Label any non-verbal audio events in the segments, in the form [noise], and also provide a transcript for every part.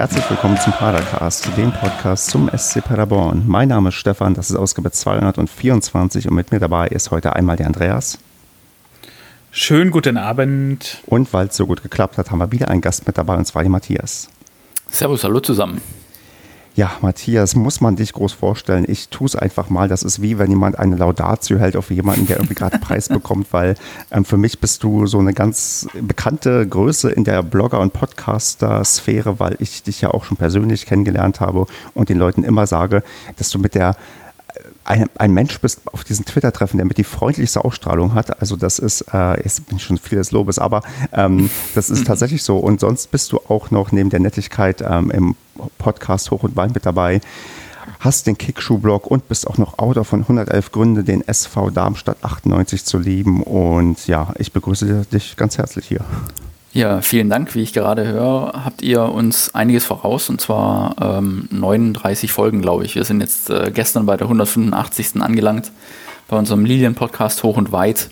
herzlich willkommen zum Padercast, dem Podcast zum SC Paderborn. Mein Name ist Stefan, das ist Ausgabe 224 und mit mir dabei ist heute einmal der Andreas. Schönen guten Abend. Und weil es so gut geklappt hat, haben wir wieder einen Gast mit dabei und zwar die Matthias. Servus, hallo zusammen. Ja, Matthias, muss man dich groß vorstellen. Ich tue es einfach mal. Das ist wie wenn jemand eine Laudatio hält auf jemanden, der irgendwie gerade Preis [laughs] bekommt, weil ähm, für mich bist du so eine ganz bekannte Größe in der Blogger- und Podcaster-Sphäre, weil ich dich ja auch schon persönlich kennengelernt habe und den Leuten immer sage, dass du mit der ein, ein Mensch bist auf diesen Twitter-Treffen, der mit die freundlichste Ausstrahlung hat. Also das ist, äh, jetzt bin ich schon viel des Lobes, aber ähm, das ist [laughs] tatsächlich so. Und sonst bist du auch noch neben der Nettigkeit ähm, im Podcast Hoch und Wein mit dabei, hast den Kickschuh-Blog und bist auch noch Autor von 111 Gründe, den SV Darmstadt 98 zu lieben. Und ja, ich begrüße dich ganz herzlich hier. Ja, vielen Dank. Wie ich gerade höre, habt ihr uns einiges voraus und zwar ähm, 39 Folgen, glaube ich. Wir sind jetzt äh, gestern bei der 185. angelangt bei unserem Lilien-Podcast Hoch und Weit.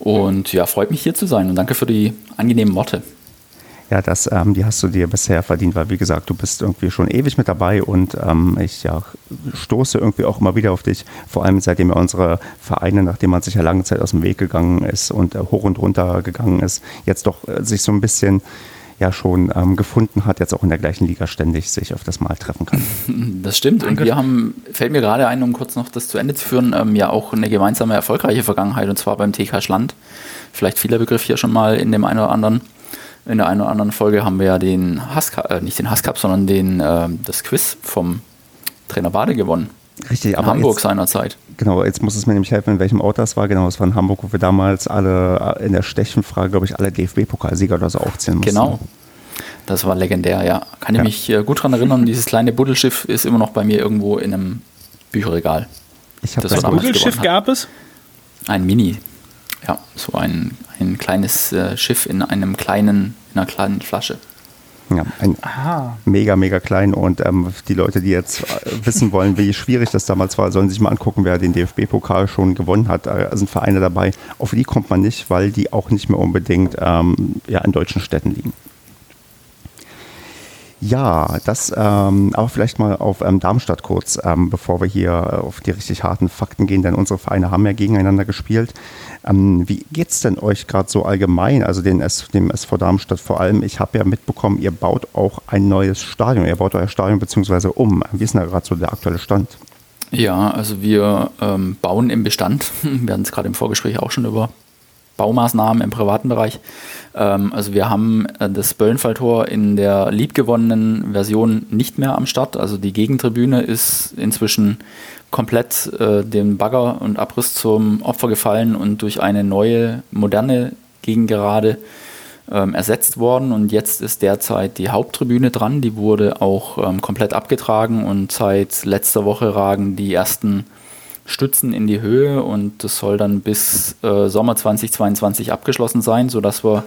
Und ja, freut mich hier zu sein und danke für die angenehmen Worte. Ja, das, ähm, die hast du dir bisher verdient, weil wie gesagt, du bist irgendwie schon ewig mit dabei und ähm, ich ja, stoße irgendwie auch immer wieder auf dich, vor allem seitdem ja unsere Vereine, nachdem man sich ja lange Zeit aus dem Weg gegangen ist und äh, hoch und runter gegangen ist, jetzt doch äh, sich so ein bisschen ja schon ähm, gefunden hat, jetzt auch in der gleichen Liga ständig sich auf das Mal treffen kann. [laughs] Das stimmt. Und wir haben, fällt mir gerade ein, um kurz noch das zu Ende zu führen, ähm, ja auch eine gemeinsame erfolgreiche Vergangenheit und zwar beim TK Schland. Vielleicht vieler Begriff hier schon mal in dem einen oder anderen in der einen oder anderen Folge haben wir ja den Hasscup, äh, nicht den Hasscup, sondern den, äh, das Quiz vom Trainer Bade gewonnen. Richtig, in aber Hamburg jetzt, seinerzeit. Genau, jetzt muss es mir nämlich helfen, in welchem Ort das war. Genau, es war in Hamburg, wo wir damals alle äh, in der Stechenfrage, glaube ich, alle DFB-Pokalsieger oder so aufzählen mussten. Genau. Das war legendär, ja. Kann ich ja. mich äh, gut daran erinnern. [laughs] Dieses kleine Buddelschiff ist immer noch bei mir irgendwo in einem Bücherregal. Ich das, das Buddelschiff gab es? Ein Mini. Ja, so ein, ein kleines äh, Schiff in einem kleinen, in einer kleinen Flasche. Ja, ein Aha. mega, mega klein. Und ähm, die Leute, die jetzt äh, wissen wollen, wie schwierig das damals war, sollen sich mal angucken, wer den DFB-Pokal schon gewonnen hat. Da sind Vereine dabei. Auf die kommt man nicht, weil die auch nicht mehr unbedingt ähm, ja, in deutschen Städten liegen. Ja, das, ähm, aber vielleicht mal auf ähm, Darmstadt kurz, ähm, bevor wir hier auf die richtig harten Fakten gehen, denn unsere Vereine haben ja gegeneinander gespielt. Ähm, wie es denn euch gerade so allgemein, also den S, dem SV Darmstadt vor allem? Ich habe ja mitbekommen, ihr baut auch ein neues Stadion, ihr baut euer Stadion beziehungsweise um. Wie ist denn da gerade so der aktuelle Stand? Ja, also wir ähm, bauen im Bestand. [laughs] Wir hatten es gerade im Vorgespräch auch schon über Baumaßnahmen im privaten Bereich. Ähm, also wir haben äh, das Böllenfalltor in der liebgewonnenen Version nicht mehr am Start. Also die Gegentribüne ist inzwischen komplett äh, dem Bagger und Abriss zum Opfer gefallen und durch eine neue, moderne Gegengerade ähm, ersetzt worden. Und jetzt ist derzeit die Haupttribüne dran. Die wurde auch ähm, komplett abgetragen und seit letzter Woche ragen die ersten Stützen in die Höhe und das soll dann bis äh, Sommer 2022 abgeschlossen sein, sodass wir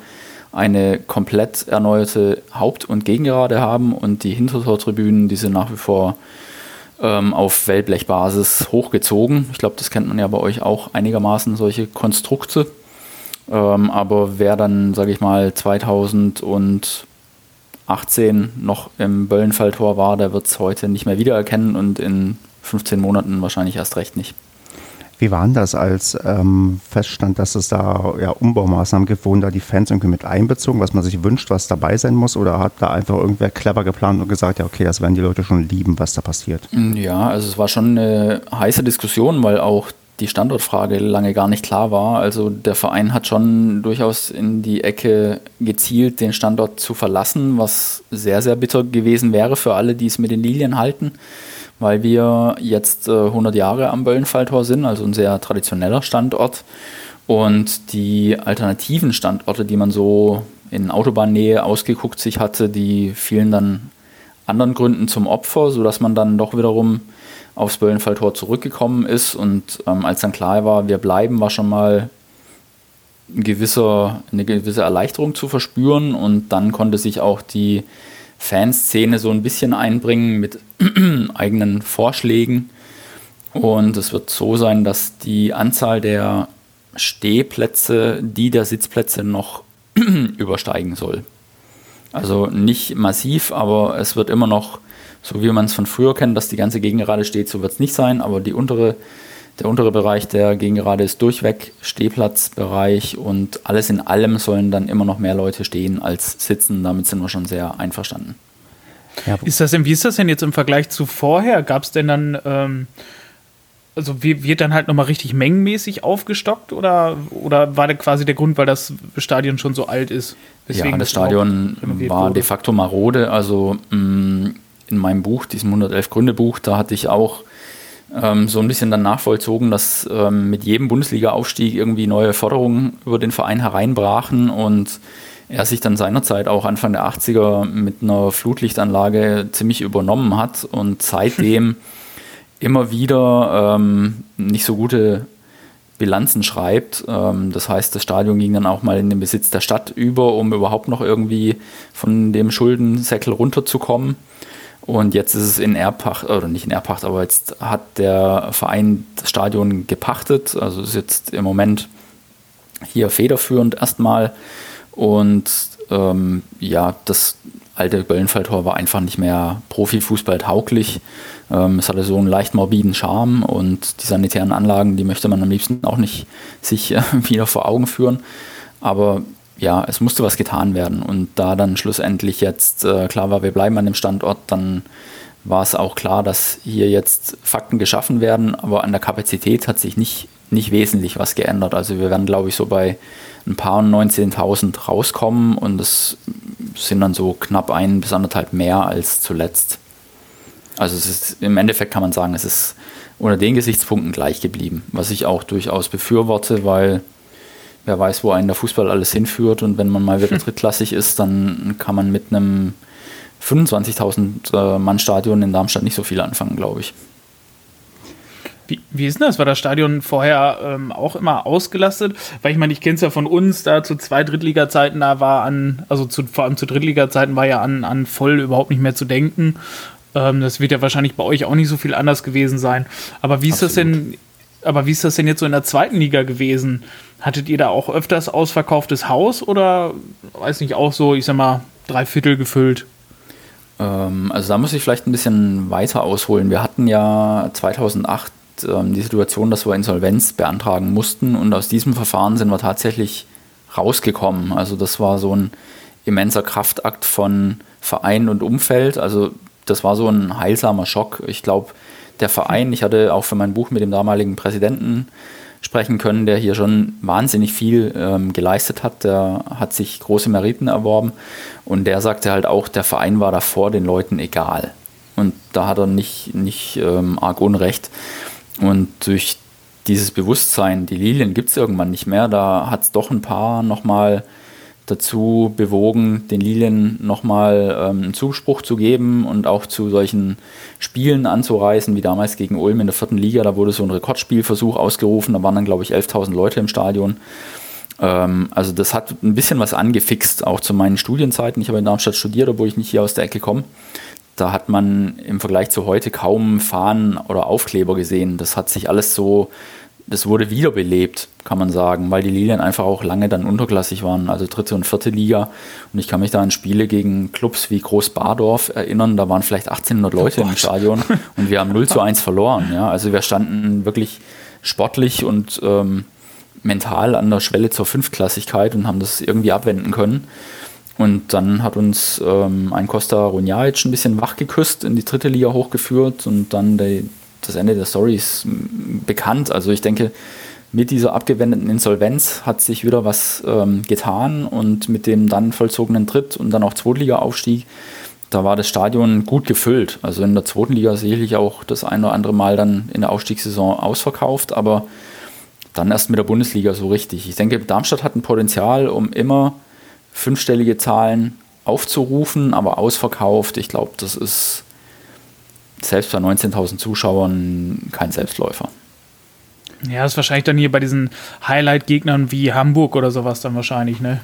eine komplett erneuerte Haupt- und Gegengerade haben und die Hintertortribünen, die sind nach wie vor ähm, auf Wellblechbasis hochgezogen. Ich glaube, das kennt man ja bei euch auch einigermaßen, solche Konstrukte. Ähm, aber wer dann, sage ich mal, 2018 noch im Böllenfalltor war, der wird es heute nicht mehr wiedererkennen und in 15 Monaten wahrscheinlich erst recht nicht. Wie war denn das, als ähm, feststand, dass es da ja, Umbaumaßnahmen gibt? Wurden da die Fans irgendwie mit einbezogen, was man sich wünscht, was dabei sein muss? Oder hat da einfach irgendwer clever geplant und gesagt, ja, okay, das werden die Leute schon lieben, was da passiert? Ja, also es war schon eine heiße Diskussion, weil auch die Standortfrage lange gar nicht klar war. Also der Verein hat schon durchaus in die Ecke gezielt, den Standort zu verlassen, was sehr, sehr bitter gewesen wäre für alle, die es mit den Lilien halten weil wir jetzt äh, 100 Jahre am Böllenfalltor sind, also ein sehr traditioneller Standort. Und die alternativen Standorte, die man so in Autobahnnähe ausgeguckt sich hatte, die fielen dann anderen Gründen zum Opfer, sodass man dann doch wiederum aufs Böllenfalltor zurückgekommen ist. Und ähm, als dann klar war, wir bleiben, war schon mal ein gewisser, eine gewisse Erleichterung zu verspüren. Und dann konnte sich auch die Fanszene so ein bisschen einbringen mit [clears throat] eigenen Vorschlägen. Und es wird so sein, dass die Anzahl der Stehplätze die der Sitzplätze noch [clears throat] übersteigen soll. Also nicht massiv, aber es wird immer noch, so wie man es von früher kennt, dass die ganze Gegengerade steht, so wird es nicht sein, aber die untere, der untere Bereich der Gegengerade ist durchweg Stehplatzbereich und alles in allem sollen dann immer noch mehr Leute stehen als sitzen. Damit sind wir schon sehr einverstanden. Ja. Ist das denn, wie ist das denn jetzt im Vergleich zu vorher? Gab es denn dann, ähm, also wird dann halt nochmal richtig mengenmäßig aufgestockt oder, oder war der quasi der Grund, weil das Stadion schon so alt ist? Ja, das Stadion war wurde? de facto marode. Also mh, mm, in meinem Buch, diesem 111 Gründe Buch, da hatte ich auch ähm, so ein bisschen dann nachvollzogen, dass ähm, mit jedem Bundesliga-Aufstieg irgendwie neue Forderungen über den Verein hereinbrachen und er sich dann seinerzeit auch Anfang der 80er mit einer Flutlichtanlage ziemlich übernommen hat und seitdem [laughs] immer wieder ähm, nicht so gute Bilanzen schreibt. Ähm, das heißt, das Stadion ging dann auch mal in den Besitz der Stadt über, um überhaupt noch irgendwie von dem Schuldensäckel runterzukommen. Und jetzt ist es in Erbpacht, oder nicht in Erbpacht, aber jetzt hat der Verein das Stadion gepachtet. Also ist jetzt im Moment hier federführend erstmal und ähm, ja, das alte Böllenfalltor war einfach nicht mehr Profifußball tauglich. Ähm, es hatte so einen leicht morbiden Charme und die sanitären Anlagen, die möchte man am liebsten auch nicht sich äh, [laughs] wieder vor Augen führen. Aber ja, es musste was getan werden. Und da dann schlussendlich jetzt äh, klar war, wir bleiben an dem Standort, dann war es auch klar, dass hier jetzt Fakten geschaffen werden, aber an der Kapazität hat sich nicht, nicht wesentlich was geändert. Also wir werden, glaube ich, so bei ein paar 19.000 rauskommen und es sind dann so knapp ein bis anderthalb mehr als zuletzt. Also ist, im Endeffekt kann man sagen, es ist unter den Gesichtspunkten gleich geblieben, was ich auch durchaus befürworte, weil wer weiß, wo einen der Fußball alles hinführt und wenn man mal wieder [laughs] drittklassig ist, dann kann man mit einem 25.000 äh, Mann Stadion in Darmstadt nicht so viel anfangen, glaube ich. Wie, wie ist denn das? War das Stadion vorher ähm, auch immer ausgelastet? Weil ich meine, ich kenne es ja von uns, da zu zwei Drittliga-Zeiten, da war an, also zu, vor allem zu Drittliga-Zeiten war ja an, an voll überhaupt nicht mehr zu denken. Ähm, das wird ja wahrscheinlich bei euch auch nicht so viel anders gewesen sein. Aber wie ist Absolut. das denn, aber wie ist das denn jetzt so in der zweiten Liga gewesen? Hattet ihr da auch öfters ausverkauftes Haus oder weiß nicht, auch so, ich sag mal, drei Viertel gefüllt? Ähm, also da muss ich vielleicht ein bisschen weiter ausholen. Wir hatten ja 2008 ähm, die Situation, dass wir Insolvenz beantragen mussten und aus diesem Verfahren sind wir tatsächlich rausgekommen. Also das war so ein immenser Kraftakt von Verein und Umfeld. Also das war so ein heilsamer Schock. Ich glaube, der Verein, ich hatte auch für mein Buch mit dem damaligen Präsidenten sprechen können, der hier schon wahnsinnig viel ähm, geleistet hat. Der hat sich große Meriten erworben und der sagte halt auch, der Verein war davor den Leuten egal. Und da hat er nicht, nicht ähm, arg Unrecht. Und durch dieses Bewusstsein, die Lilien gibt es irgendwann nicht mehr, da hat es doch ein paar nochmal dazu bewogen, den Lilien nochmal ähm, einen Zuspruch zu geben und auch zu solchen Spielen anzureisen, wie damals gegen Ulm in der vierten Liga. Da wurde so ein Rekordspielversuch ausgerufen, da waren dann, glaube ich, 11.000 Leute im Stadion. Ähm, also das hat ein bisschen was angefixt, auch zu meinen Studienzeiten. Ich habe in Darmstadt studiert, obwohl ich nicht hier aus der Ecke komme. Da hat man im Vergleich zu heute kaum Fahnen oder Aufkleber gesehen. Das hat sich alles so, das wurde wiederbelebt, kann man sagen, weil die Lilien einfach auch lange dann unterklassig waren, also dritte und vierte Liga. Und ich kann mich da an Spiele gegen Clubs wie Groß Bardorf erinnern, da waren vielleicht 1800 Leute oh im Stadion [laughs] und wir haben 0 zu 1 verloren. Ja? Also wir standen wirklich sportlich und ähm, mental an der Schwelle zur Fünftklassigkeit und haben das irgendwie abwenden können. Und dann hat uns ähm, ein Costa Runjaic ein bisschen wach geküsst, in die dritte Liga hochgeführt und dann der, das Ende der Story ist bekannt. Also ich denke, mit dieser abgewendeten Insolvenz hat sich wieder was ähm, getan und mit dem dann vollzogenen Tritt und dann auch Zweitliga-Aufstieg, da war das Stadion gut gefüllt. Also in der zweiten Liga sicherlich auch das ein oder andere Mal dann in der Aufstiegssaison ausverkauft, aber dann erst mit der Bundesliga so richtig. Ich denke, Darmstadt hat ein Potenzial, um immer fünfstellige Zahlen aufzurufen, aber ausverkauft, ich glaube, das ist selbst bei 19.000 Zuschauern kein Selbstläufer. Ja, das ist wahrscheinlich dann hier bei diesen Highlight-Gegnern wie Hamburg oder sowas dann wahrscheinlich, ne?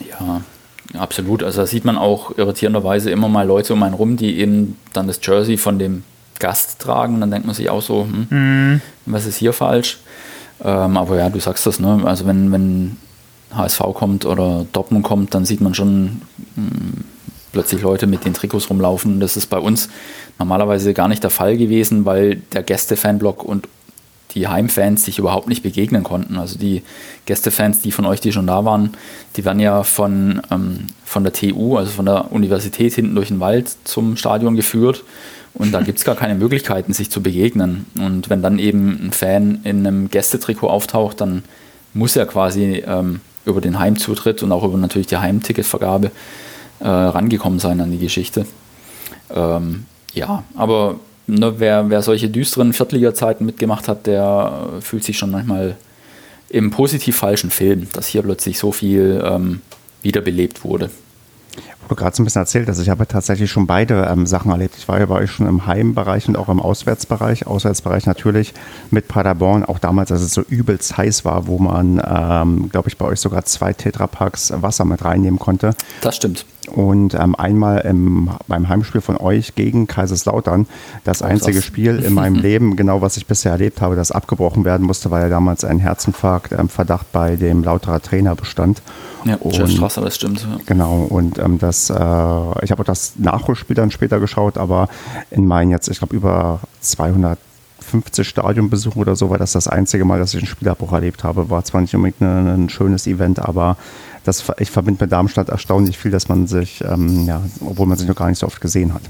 Ja, absolut. Also da sieht man auch irritierenderweise immer mal Leute um einen rum, die eben dann das Jersey von dem Gast tragen. Dann denkt man sich auch so, hm, mhm. was ist hier falsch? Ähm, aber ja, du sagst das, ne? Also wenn, wenn HSV kommt oder Dortmund kommt, dann sieht man schon, hm, plötzlich Leute mit den Trikots rumlaufen. Das ist bei uns normalerweise gar nicht der Fall gewesen, weil der Gäste-Fanblock und die Heimfans sich überhaupt nicht begegnen konnten. Also die Gästefans, die von euch, die schon da waren, die werden ja von, ähm, von der TU, also von der Universität hinten durch den Wald zum Stadion geführt. Und da gibt es gar keine Möglichkeiten, sich zu begegnen. Und wenn dann eben ein Fan in einem Gästetrikot auftaucht, dann muss er quasi ähm, über den Heimzutritt und auch über natürlich die Heimticketvergabe äh, rangekommen sein an die Geschichte. Ähm, ja, aber ne, wer, wer solche düsteren Viertliga-Zeiten mitgemacht hat, der äh, fühlt sich schon manchmal im positiv falschen Film, dass hier plötzlich so viel ähm, wiederbelebt wurde wo du gerade so ein bisschen erzählt hast, ich habe tatsächlich schon beide ähm, Sachen erlebt. Ich war ja bei euch schon im Heimbereich und auch im Auswärtsbereich. Auswärtsbereich natürlich mit Paderborn, auch damals, als es so übelst heiß war, wo man, ähm, glaube ich, bei euch sogar zwei Tetrapacks Wasser mit reinnehmen konnte. Das stimmt. Und ähm, einmal im, beim Heimspiel von euch gegen Kaiserslautern, das oh, einzige krass. Spiel in meinem [laughs] Leben, genau was ich bisher erlebt habe, das abgebrochen werden musste, weil ja damals ein Herzinfarkt ähm, Verdacht bei dem Lauterer Trainer bestand. Ja, und, Strasser, das stimmt. Ja. Genau, und ähm, das, äh, ich habe auch das Nachholspiel dann später geschaut, aber in meinen jetzt, ich glaube, über 250 Stadionbesuchen oder so war das das einzige Mal, dass ich einen Spielabbruch erlebt habe. War zwar nicht unbedingt ein, ein schönes Event, aber das, ich verbinde mit Darmstadt erstaunlich viel, dass man sich, ähm, ja, obwohl man sich noch gar nicht so oft gesehen hat.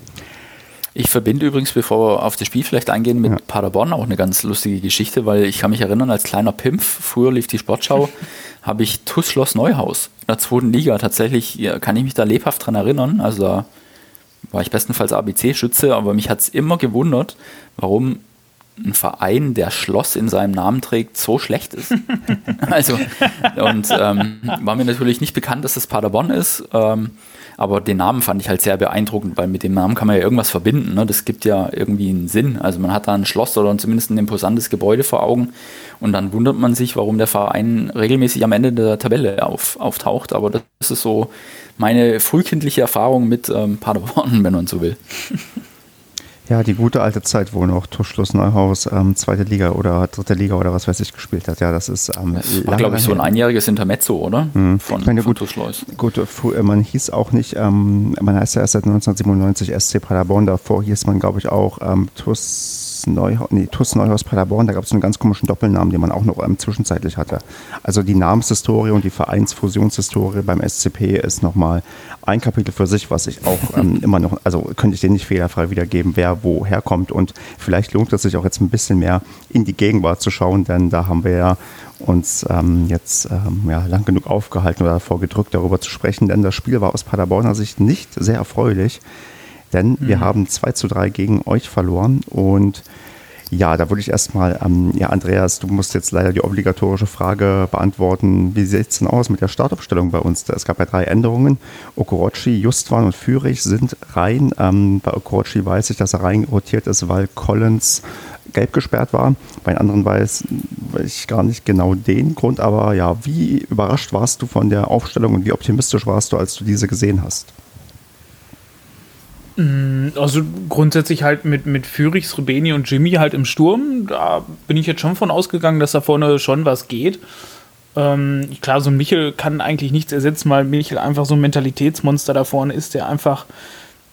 Ich verbinde übrigens, bevor wir auf das Spiel vielleicht eingehen, mit ja. Paderborn auch eine ganz lustige Geschichte, weil ich kann mich erinnern, als kleiner Pimpf, früher lief die Sportschau, [laughs] habe ich TUS Schloss Neuhaus in der zweiten Liga. Tatsächlich kann ich mich da lebhaft dran erinnern. Also da war ich bestenfalls ABC-Schütze, aber mich hat es immer gewundert, warum ein Verein, der Schloss in seinem Namen trägt, so schlecht ist. [laughs] also, und ähm, war mir natürlich nicht bekannt, dass es Paderborn ist. Ähm, aber den Namen fand ich halt sehr beeindruckend, weil mit dem Namen kann man ja irgendwas verbinden. Ne? Das gibt ja irgendwie einen Sinn. Also man hat da ein Schloss oder zumindest ein imposantes Gebäude vor Augen und dann wundert man sich, warum der Verein regelmäßig am Ende der Tabelle auf, auftaucht. Aber das ist so meine frühkindliche Erfahrung mit ähm, Paderborn, [laughs] wenn man so will. [laughs] Ja, die gute alte Zeit, wo noch Tuschschluss Neuhaus ähm, zweite Liga oder dritte Liga oder was weiß ich gespielt hat. Ja, das ist ähm, das war, glaube ich, so ein einjähriges Intermezzo, oder? Mhm. Von, ich meine, von gut, gut, äh, man hieß auch nicht, ähm, man heißt ja erst seit 1997 SC Paderborn, davor hieß man, glaube ich, auch ähm, TUS Neuhaus, nee, TUS Neuhaus Paderborn, da gab es einen ganz komischen Doppelnamen, den man auch noch ähm, zwischenzeitlich hatte. Also die Namenshistorie und die Vereinsfusionshistorie beim SCP ist nochmal ein Kapitel für sich, was ich auch ähm, [laughs] immer noch, also könnte ich dir nicht fehlerfrei wiedergeben, wer woher kommt. Und vielleicht lohnt es sich auch jetzt ein bisschen mehr in die Gegenwart zu schauen, denn da haben wir ja uns ähm, jetzt ähm, ja, lang genug aufgehalten oder davor gedrückt, darüber zu sprechen, denn das Spiel war aus Paderborner Sicht nicht sehr erfreulich denn mhm. wir haben 2 zu 3 gegen euch verloren und ja, da würde ich erstmal, ähm, ja, Andreas, du musst jetzt leider die obligatorische Frage beantworten. Wie sieht es denn aus mit der Startaufstellung bei uns? Es gab ja drei Änderungen. Okorochi, Justwan und Fürich sind rein. Ähm, bei Okorochi weiß ich, dass er rein rotiert ist, weil Collins gelb gesperrt war. Bei den anderen weiß, weiß ich gar nicht genau den Grund. Aber ja, wie überrascht warst du von der Aufstellung und wie optimistisch warst du, als du diese gesehen hast? Mm, also grundsätzlich halt mit, mit Fürichs, Rubeni und Jimmy halt im Sturm. Da bin ich jetzt schon von ausgegangen, dass da vorne schon was geht. Ähm, klar, so ein Michel kann eigentlich nichts ersetzen, weil Michel einfach so ein Mentalitätsmonster da vorne ist, der einfach,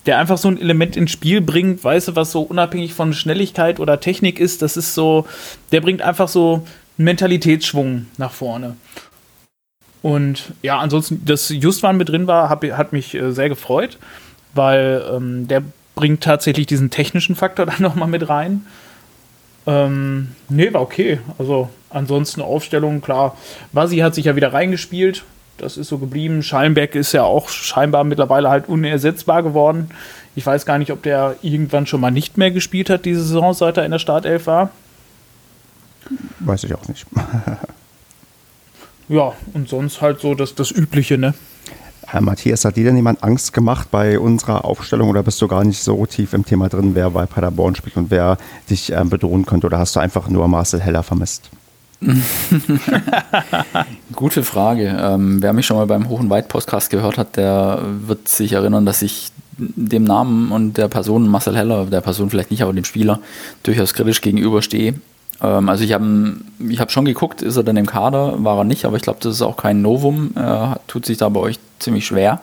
der einfach so ein Element ins Spiel bringt, weißt du, was so unabhängig von Schnelligkeit oder Technik ist, das ist so, der bringt einfach so einen Mentalitätsschwung nach vorne. Und ja, ansonsten, dass Justwan mit drin war, hab, hat mich äh, sehr gefreut weil ähm, der bringt tatsächlich diesen technischen Faktor [laughs] dann nochmal mit rein. Ähm, nee, war okay. Also ansonsten Aufstellung, klar. Basi hat sich ja wieder reingespielt. Das ist so geblieben. Schallenberg ist ja auch scheinbar mittlerweile halt unersetzbar geworden. Ich weiß gar nicht, ob der irgendwann schon mal nicht mehr gespielt hat, diese Saison, seit er in der Startelf war. Weiß ich auch nicht. [laughs] ja, und sonst halt so das, das Übliche, ne? Herr Matthias, hat dir denn jemand Angst gemacht bei unserer Aufstellung oder bist du gar nicht so tief im Thema drin, wer bei Paderborn spielt und wer dich ähm, bedrohen könnte? Oder hast du einfach nur Marcel Heller vermisst? [laughs] Gute Frage. Ähm, wer mich schon mal beim Hoch- und Weit-Podcast gehört hat, der wird sich erinnern, dass ich dem Namen und der Person Marcel Heller, der Person vielleicht nicht, aber dem Spieler, durchaus kritisch gegenüberstehe. Ähm, also ich habe ich hab schon geguckt, ist er denn im Kader? War er nicht, aber ich glaube, das ist auch kein Novum. Er tut sich da bei euch ziemlich schwer.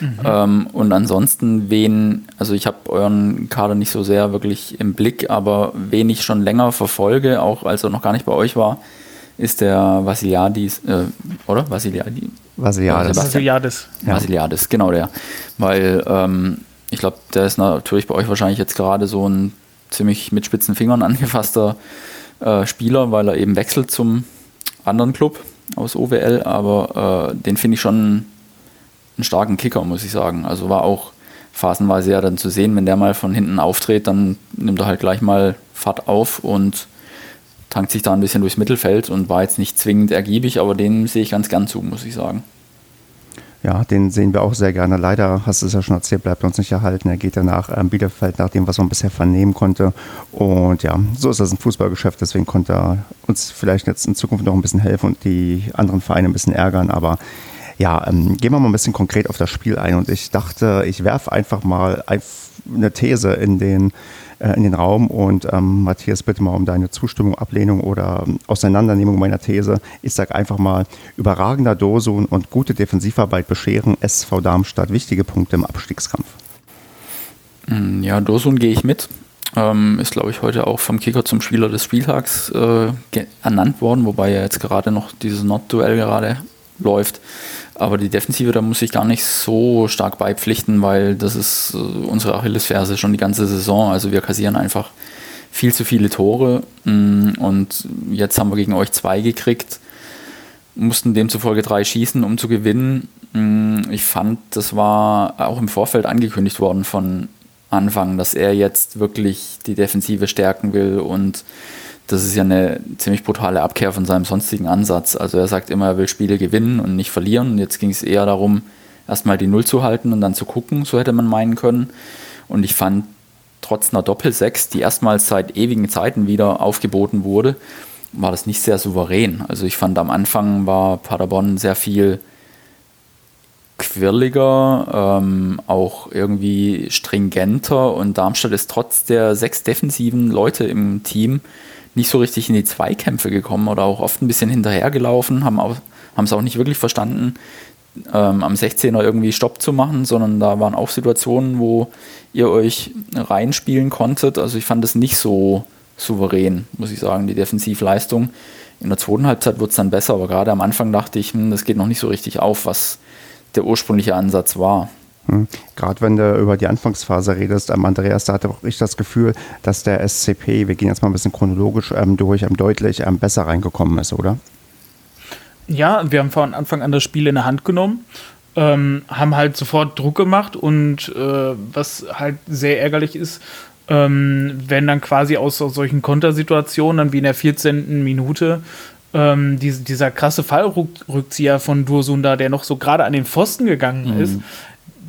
Mhm. Ähm, und ansonsten, wen, also ich habe euren Kader nicht so sehr wirklich im Blick, aber wen ich schon länger verfolge, auch als er noch gar nicht bei euch war, ist der Vasiliadis, äh, oder? Vasiliadis? Vasiliadis. Vasiliadis. Ja. Vasiliadis, genau der. Weil ähm, ich glaube, der ist natürlich bei euch wahrscheinlich jetzt gerade so ein ziemlich mit spitzen Fingern [laughs] angefasster äh, Spieler, weil er eben wechselt zum anderen Club aus OWL, aber äh, den finde ich schon einen starken Kicker, muss ich sagen. Also war auch phasenweise ja dann zu sehen, wenn der mal von hinten auftritt, dann nimmt er halt gleich mal Fahrt auf und tankt sich da ein bisschen durchs Mittelfeld und war jetzt nicht zwingend ergiebig, aber den sehe ich ganz gern zu, muss ich sagen. Ja, den sehen wir auch sehr gerne. Leider, hast du es ja schon erzählt, bleibt uns nicht erhalten. Er geht ja nach ähm, Bielefeld, nach dem, was man bisher vernehmen konnte. Und ja, so ist das ein Fußballgeschäft. Deswegen konnte er uns vielleicht jetzt in Zukunft noch ein bisschen helfen und die anderen Vereine ein bisschen ärgern. Aber ja, ähm, gehen wir mal ein bisschen konkret auf das Spiel ein. Und ich dachte, ich werfe einfach mal eine These in den äh, in den Raum. Und ähm, Matthias, bitte mal um deine Zustimmung, Ablehnung oder ähm, Auseinandernehmung meiner These. Ich sage einfach mal, überragender Dosun und gute Defensivarbeit bescheren SV Darmstadt wichtige Punkte im Abstiegskampf. Mm, ja, Dosun gehe ich mit. Ähm, ist, glaube ich, heute auch vom Kicker zum Spieler des Spieltags äh, ernannt worden, wobei ja jetzt gerade noch dieses Not-Duell gerade läuft. Aber die Defensive, da muss ich gar nicht so stark beipflichten, weil das ist äh, unsere Achillesferse schon die ganze Saison. Also wir kassieren einfach viel zu viele Tore. Mm, und jetzt haben wir gegen euch zwei gekriegt, mussten demzufolge drei schießen, um zu gewinnen. Mm, ich fand, das war auch im Vorfeld angekündigt worden von Anfang, dass er jetzt wirklich die Defensive stärken will und das ist ja eine ziemlich brutale Abkehr von seinem sonstigen Ansatz. Also er sagt immer, er will Spiele gewinnen und nicht verlieren. Und jetzt ging es eher darum, erstmal die Null zu halten und dann zu gucken, so hätte man meinen können. Und ich fand trotz einer Doppel-Sechs, die erstmals seit ewigen Zeiten wieder aufgeboten wurde, war das nicht sehr souverän. Also ich fand am Anfang war Paderborn sehr viel quirliger, ähm, auch irgendwie stringenter und Darmstadt ist trotz der sechs defensiven Leute im Team nicht so richtig in die Zweikämpfe gekommen oder auch oft ein bisschen hinterhergelaufen, haben es auch nicht wirklich verstanden, ähm, am 16er irgendwie Stopp zu machen, sondern da waren auch Situationen, wo ihr euch reinspielen konntet. Also ich fand es nicht so souverän, muss ich sagen, die Defensivleistung. In der zweiten Halbzeit wird es dann besser, aber gerade am Anfang dachte ich, hm, das geht noch nicht so richtig auf, was der ursprüngliche Ansatz war. Hm. Gerade wenn du über die Anfangsphase redest, ähm, Andreas, da hatte auch ich das Gefühl, dass der SCP, wir gehen jetzt mal ein bisschen chronologisch ähm, durch, ähm, deutlich ähm, besser reingekommen ist, oder? Ja, wir haben von Anfang an das Spiel in der Hand genommen, ähm, haben halt sofort Druck gemacht und äh, was halt sehr ärgerlich ist, ähm, wenn dann quasi aus, aus solchen Kontersituationen, dann wie in der 14. Minute, ähm, die, dieser krasse Fallrückzieher von Dursunda, der noch so gerade an den Pfosten gegangen mhm.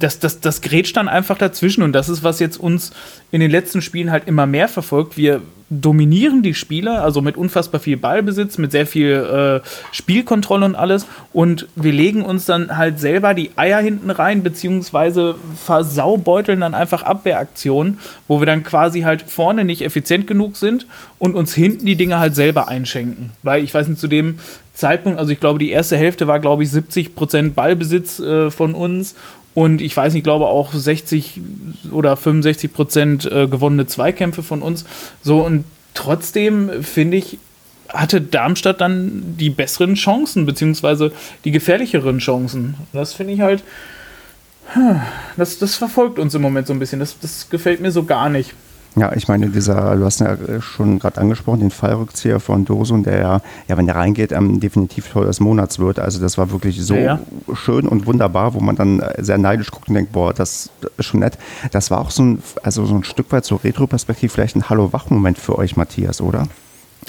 Das, das, das grätscht dann einfach dazwischen und das ist, was jetzt uns in den letzten Spielen halt immer mehr verfolgt. Wir dominieren die Spieler, also mit unfassbar viel Ballbesitz, mit sehr viel äh, Spielkontrolle und alles und wir legen uns dann halt selber die Eier hinten rein, beziehungsweise versaubeuteln dann einfach Abwehraktionen, wo wir dann quasi halt vorne nicht effizient genug sind und uns hinten die Dinge halt selber einschenken. Weil ich weiß nicht, zu dem Zeitpunkt, also ich glaube, die erste Hälfte war, glaube ich, 70% Ballbesitz äh, von uns und ich weiß nicht, glaube auch 60 oder 65 Prozent äh, gewonnene Zweikämpfe von uns. So und trotzdem finde ich, hatte Darmstadt dann die besseren Chancen, beziehungsweise die gefährlicheren Chancen. Das finde ich halt, das, das verfolgt uns im Moment so ein bisschen. Das, das gefällt mir so gar nicht. Ja, ich meine, dieser, du hast ja schon gerade angesprochen, den Fallrückzieher von Dosun, der ja, ja wenn der reingeht, ähm, definitiv Tor des Monats wird. Also das war wirklich so ja, ja. schön und wunderbar, wo man dann äh, sehr neidisch guckt und denkt, boah, das ist schon nett. Das war auch so ein, also so ein Stück weit so Retro-Perspektiv, vielleicht ein Hallo-Wach-Moment für euch, Matthias, oder?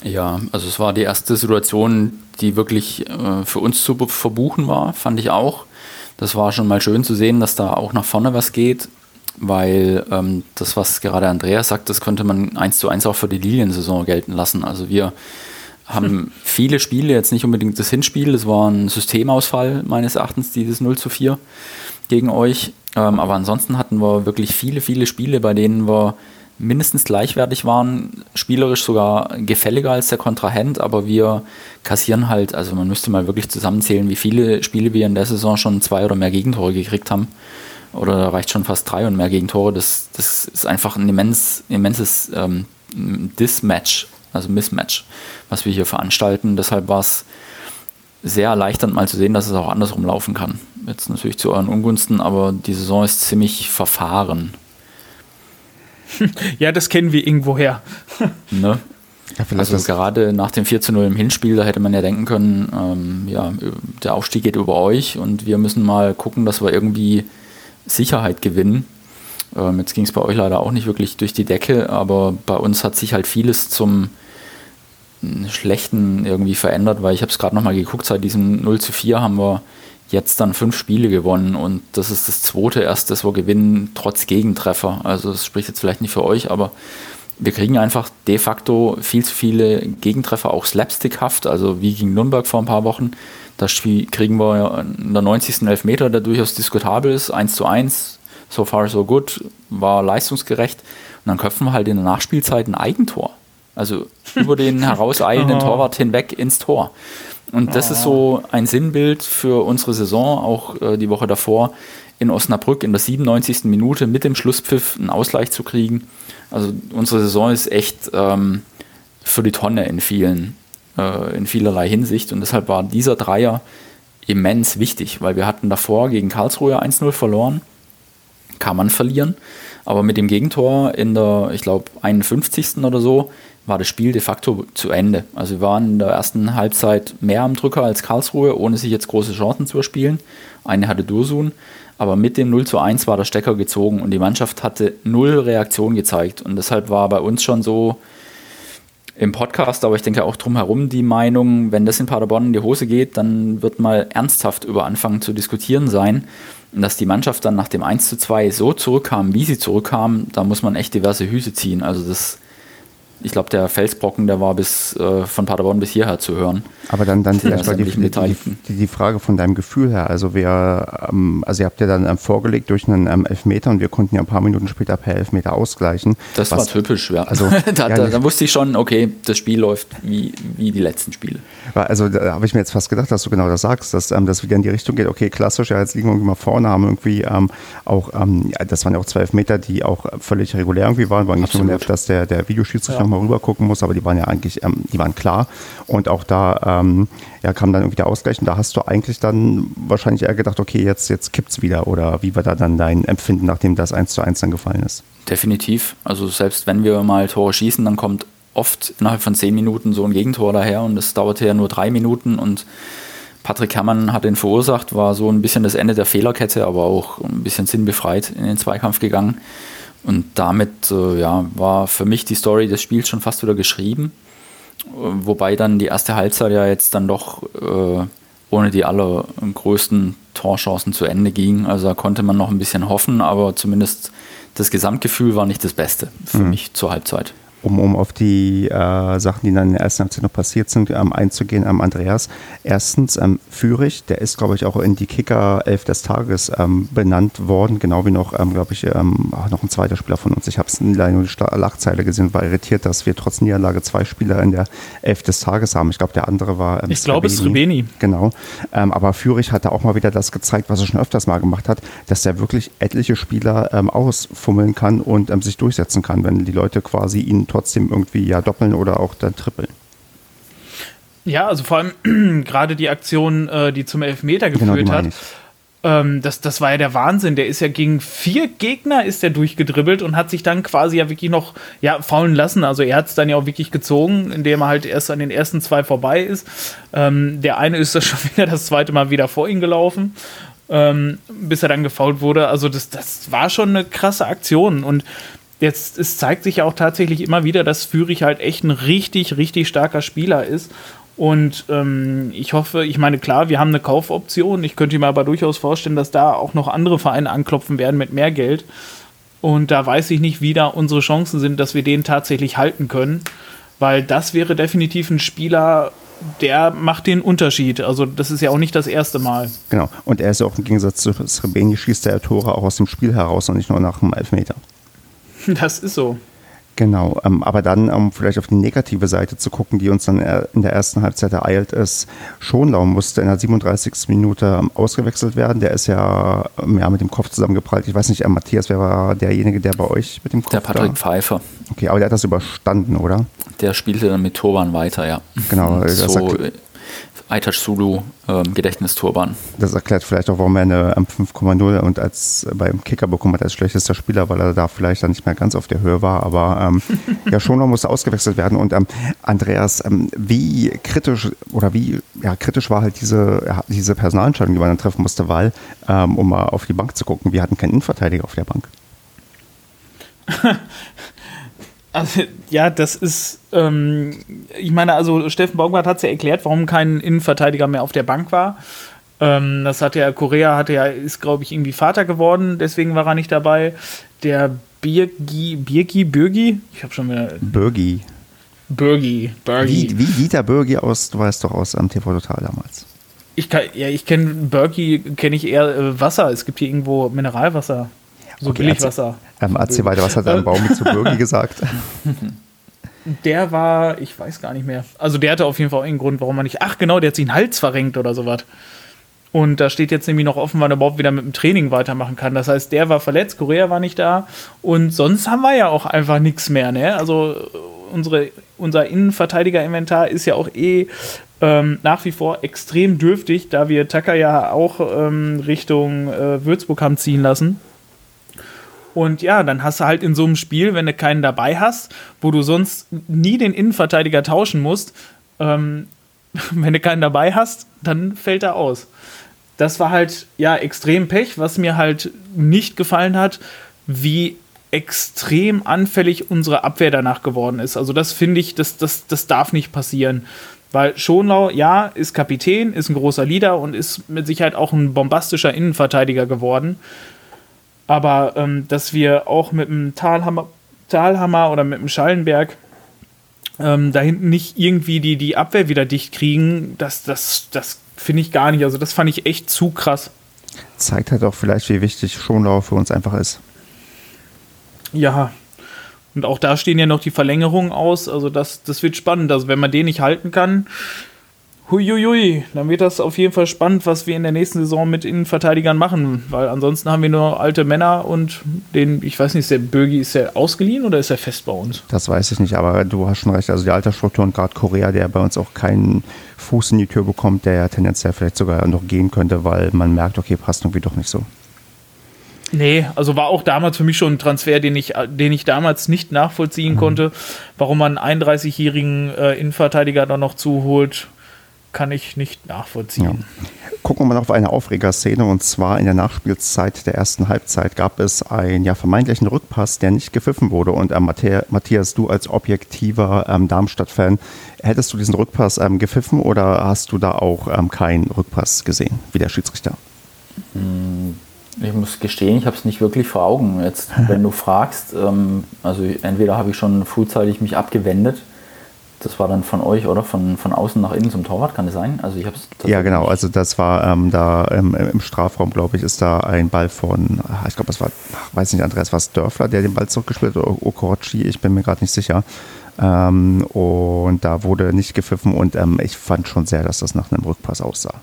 Ja, also es war die erste Situation, die wirklich äh, für uns zu verbuchen war, fand ich auch. Das war schon mal schön zu sehen, dass da auch nach vorne was geht weil ähm, das, was gerade Andreas sagt, das könnte man eins zu eins auch für die Liliensaison gelten lassen. Also wir haben hm. [laughs] viele Spiele, jetzt nicht unbedingt das Hinspiel, das war ein Systemausfall meines Erachtens, dieses 0 zu 4 gegen euch. Ähm, aber ansonsten hatten wir wirklich viele, viele Spiele, bei denen wir mindestens gleichwertig waren, spielerisch sogar gefälliger als der Kontrahent, aber wir kassieren halt, also man müsste mal wirklich zusammenzählen, wie viele Spiele wir in der Saison schon zwei oder mehr Gegentore gekriegt haben. Oder da reicht schon fast drei und mehr Gegentore. Das, das ist einfach ein immens, immenses ähm, Dismatch, also Mismatch, was wir hier veranstalten. Deshalb war es sehr erleichternd mal zu sehen, dass es auch andersrum laufen kann. Jetzt natürlich zu euren Ungunsten, aber die Saison ist ziemlich verfahren. [laughs] Ja, das kennen wir irgendwoher. [laughs] ne? Ja, also gerade nach dem 4 zu 0 im Hinspiel, da hätte man ja denken können, ähm, ja, der Aufstieg geht über euch und wir müssen mal gucken, dass wir irgendwie Sicherheit gewinnen. Ähm, jetzt ging es bei euch leider auch nicht wirklich durch die Decke, aber bei uns hat sich halt vieles zum Schlechten irgendwie verändert, weil ich habe es gerade nochmal geguckt, seit diesem 0 zu 4 haben wir jetzt dann fünf Spiele gewonnen und das ist das zweite erst, das wir gewinnen, trotz Gegentreffer. Also das spricht jetzt vielleicht nicht für euch, aber wir kriegen einfach de facto viel zu viele Gegentreffer, auch slapstickhaft, also wie gegen Nürnberg vor ein paar Wochen. Da kriegen wir in der 90. Elfmeter, der durchaus diskutabel ist, 1 zu 1, so far so good, war leistungsgerecht. Und dann köpfen wir halt in der Nachspielzeit ein Eigentor. Also [laughs] über den herauseilenden oh. Torwart hinweg ins Tor. Und das oh. ist so ein Sinnbild für unsere Saison, auch äh, die Woche davor in Osnabrück in der 97. Minute mit dem Schlusspfiff einen Ausgleich zu kriegen. Also unsere Saison ist echt ähm, für die Tonne in vielen, äh, in vielerlei Hinsicht. Und deshalb war dieser Dreier immens wichtig, weil wir hatten davor gegen Karlsruhe 1-0 verloren. Kann man verlieren. Aber mit dem Gegentor in der, ich glaube, 51. oder so, war das Spiel de facto zu Ende. Also wir waren in der ersten Halbzeit mehr am Drücker als Karlsruhe, ohne sich jetzt große Chancen zu erspielen. Eine hatte Dursun, aber mit dem 0 zu 1 war der Stecker gezogen und die Mannschaft hatte null Reaktion gezeigt. Und deshalb war bei uns schon so im Podcast, aber ich denke auch drumherum die Meinung, wenn das in Paderborn in die Hose geht, dann wird mal ernsthaft über anfangen zu diskutieren sein. Und dass die Mannschaft dann nach dem 1 zu 2 so zurückkam, wie sie zurückkam, da muss man echt diverse Hüse ziehen. Also das ich glaube, der Felsbrocken, der war bis äh, von Paderborn bis hierher zu hören. Aber dann, dann [laughs] vielleicht mal die, die, die, Frage von deinem Gefühl her. Also wir, ähm, also ihr habt ja dann ähm, vorgelegt durch einen ähm, Elfmeter und wir konnten ja ein paar Minuten später per Elfmeter ausgleichen. Das was, war typisch, ja. Also, [laughs] da, ja, da, da, wusste ich schon, okay, das Spiel läuft wie, wie die letzten Spiele. Also da habe ich mir jetzt fast gedacht, dass du genau das sagst, dass ähm, das wieder in die Richtung geht, okay, klassisch, ja, jetzt liegen wir irgendwie mal vorne, haben irgendwie ähm, auch, ähm, das waren ja auch zwei Elfmeter, die auch völlig regulär irgendwie waren, war nicht nur nervt, dass der, der Videoschiedsrichter ja. Nochmal rüber gucken muss, aber die waren ja eigentlich, ähm, die waren klar. Und auch da ähm, ja, kam dann irgendwie der Ausgleich und da hast du eigentlich dann wahrscheinlich eher gedacht, okay, jetzt, jetzt es wieder oder wie war da dann dein Empfinden, nachdem das 1 zu 1 dann gefallen ist? Definitiv. Also selbst wenn wir mal Tore schießen, dann kommt oft innerhalb von zehn Minuten so ein Gegentor daher und das dauerte ja nur drei Minuten und Patrick Herrmann hat den verursacht, war so ein bisschen das Ende der Fehlerkette, aber auch ein bisschen sinnbefreit in den Zweikampf gegangen. Und damit äh, ja, war für mich die Story des Spiels schon fast wieder geschrieben. Äh, wobei dann die erste Halbzeit ja jetzt dann doch äh, ohne die allergrößten Torchancen zu Ende ging. Also da konnte man noch ein bisschen hoffen, aber zumindest das Gesamtgefühl war nicht das Beste für mhm. mich zur Halbzeit um, um auf die äh, Sachen, die dann in der ersten Halbzeit noch passiert sind, ähm, einzugehen, ähm, Andreas. Erstens, ähm, Fürich, der ist, glaube ich, auch in die Kicker-Elf des Tages ähm, benannt worden, genau wie noch, ähm, glaube ich, ähm, noch ein zweiter Spieler von uns. Ich habe es nur die Lachzeile gesehen, war irritiert, dass wir trotz Niederlage zwei Spieler in der Elf des Tages haben. Ich glaube, der andere war. ich glaube, es ist Rubeni. Genau. aber Fürich hatte auch mal wieder das gezeigt, was er schon öfters mal gemacht hat, dass er wirklich etliche Spieler ausfummeln kann und sich durchsetzen kann, wenn die Leute quasi ihn trotzdem irgendwie ja doppeln oder auch dann trippeln. Ja, also vor allem [clears throat] gerade die Aktion, äh, die zum Elfmeter genau, geführt genau, hat. Ähm, das, das war ja der Wahnsinn. Der ist ja gegen vier Gegner ist der durchgedribbelt und hat sich dann quasi ja wirklich noch ja, faulen lassen. Also er hat es dann ja auch wirklich gezogen, indem er halt erst an den ersten zwei vorbei ist. Ähm, der eine ist das [laughs] schon wieder das zweite Mal wieder vor ihn gelaufen. Ähm, bis er dann gefault wurde. Also das, das war schon eine krasse Aktion und jetzt, es zeigt sich ja auch tatsächlich immer wieder, dass Fürich halt echt ein richtig, richtig starker Spieler ist. Und ähm, ich hoffe, ich meine, klar, wir haben eine Kaufoption. Ich könnte mir aber durchaus vorstellen, dass da auch noch andere Vereine anklopfen werden mit mehr Geld. Und da weiß ich nicht, wie da unsere Chancen sind, dass wir den tatsächlich halten können. Weil das wäre definitiv ein Spieler, der macht den Unterschied. Also das ist ja auch nicht das erste Mal. Genau. Und er ist auch im Gegensatz zu Srebeni schießt er Tore auch aus dem Spiel heraus und nicht nur nach dem Elfmeter. [laughs] Das ist so. Genau, ähm, aber dann, um vielleicht auf die negative Seite zu gucken, die uns dann in der ersten Halbzeit ereilt ist, Schonlau musste in der 37. Minute ähm, ausgewechselt werden. Der ist ja, ähm, ja mit dem Kopf zusammengeprallt. Ich weiß nicht, äh, Matthias, wer war derjenige, der bei euch mit dem Kopf Der Patrick da? Pfeiffer. Okay, aber der hat das überstanden, oder? Der spielte dann mit Turban weiter, ja. Genau, [laughs] das so iTouch Zulu ähm, Gedächtnisturban. Das erklärt vielleicht auch, warum er eine ähm, 5,0 und als äh, beim Kicker bekommen hat als schlechtester Spieler, weil er da vielleicht dann nicht mehr ganz auf der Höhe war. Aber ähm, [laughs] ja, schon noch musste ausgewechselt werden. Und ähm, Andreas, ähm, wie kritisch oder wie ja, kritisch war halt diese, diese Personalentscheidung, die man dann treffen musste, weil, ähm, um mal auf die Bank zu gucken, wir hatten keinen Innenverteidiger auf der Bank. [laughs] Also, ja, das ist, ähm, ich meine, also Steffen Baumgart hat es ja erklärt, warum kein Innenverteidiger mehr auf der Bank war. Ähm, das hat ja, Korea hatte ja, ist glaube ich irgendwie Vater geworden, deswegen war er nicht dabei. Der Birgi, Birgi, Birgi, ich habe schon wieder. Birgi. Birgi, Birgi. Wie, wie Dieter Birgi aus, du weißt doch aus am TV Total damals. Ich kann, ja, ich kenne Birgi, kenne ich eher äh, Wasser. Es gibt hier irgendwo Mineralwasser. So okay, Billigwasser. Ähm, erzähl weiter, was hat dein [laughs] Baum zu Birgi gesagt? Der war, ich weiß gar nicht mehr. Also der hatte auf jeden Fall einen Grund, warum man nicht. Ach genau, der hat sich den Hals verrenkt oder sowas. Und da steht jetzt nämlich noch offen, wann er überhaupt wieder mit dem Training weitermachen kann. Das heißt, der war verletzt, Korea war nicht da. Und sonst haben wir ja auch einfach nichts mehr. Ne? Also unsere, unser Innenverteidiger-Inventar ist ja auch eh ähm, nach wie vor extrem dürftig, da wir Tucker ja auch ähm, Richtung äh, Würzburg haben ziehen lassen. Und ja, dann hast du halt in so einem Spiel, wenn du keinen dabei hast, wo du sonst nie den Innenverteidiger tauschen musst, ähm, [laughs] wenn du keinen dabei hast, dann fällt er aus. Das war halt, ja, extrem Pech, was mir halt nicht gefallen hat, wie extrem anfällig unsere Abwehr danach geworden ist. Also das finde ich, das, das, das darf nicht passieren. Weil Schonlau, ja, ist Kapitän, ist ein großer Leader und ist mit Sicherheit auch ein bombastischer Innenverteidiger geworden. Aber ähm, dass wir auch mit dem Talhammer, Talhammer oder mit dem Schallenberg ähm, da hinten nicht irgendwie die, die Abwehr wieder dicht kriegen, das, das, das finde ich gar nicht. Also das fand ich echt zu krass. Zeigt halt auch vielleicht, wie wichtig Schonlau für uns einfach ist. Ja. Und auch da stehen ja noch die Verlängerungen aus. Also das, das wird spannend. Also wenn man den nicht halten kann, Huiuiui, dann wird das auf jeden Fall spannend, was wir in der nächsten Saison mit Innenverteidigern machen, weil ansonsten haben wir nur alte Männer und den, ich weiß nicht, ist der Bögi, ist der ausgeliehen oder ist er fest bei uns? Das weiß ich nicht, aber du hast schon recht, also die Altersstruktur und gerade Korea, der bei uns auch keinen Fuß in die Tür bekommt, der ja tendenziell vielleicht sogar noch gehen könnte, weil man merkt, okay, passt irgendwie doch nicht so. Nee, also war auch damals für mich schon ein Transfer, den ich, den ich damals nicht nachvollziehen mhm. konnte, warum man einen 31-jährigen äh, Innenverteidiger dann noch zuholt kann ich nicht nachvollziehen. Ja. Gucken wir mal auf eine Aufregerszene und zwar in der Nachspielzeit der ersten Halbzeit gab es einen ja, vermeintlichen Rückpass, der nicht gepfiffen wurde. Und äh, Matthias, du als objektiver ähm, Darmstadt-Fan, hättest du diesen Rückpass ähm, gepfiffen oder hast du da auch ähm, keinen Rückpass gesehen, wie der Schiedsrichter? Hm, ich muss gestehen, ich habe es nicht wirklich vor Augen. Jetzt, [laughs] wenn du fragst, ähm, also entweder habe ich schon frühzeitig mich abgewendet das war dann von euch, oder? Von, von außen nach innen zum Torwart, kann das sein? Also ich Ja, genau. Also das war ähm, da ähm, im Strafraum, glaube ich, ist da ein Ball von, ah, ich glaube, es war, weiß nicht, Andreas, war es Dörfler, der den Ball zurückgespielt hat, oder Okorochi, ich bin mir gerade nicht sicher. Ähm, und da wurde nicht gepfiffen und ähm, ich fand schon sehr, dass das nach einem Rückpass aussah.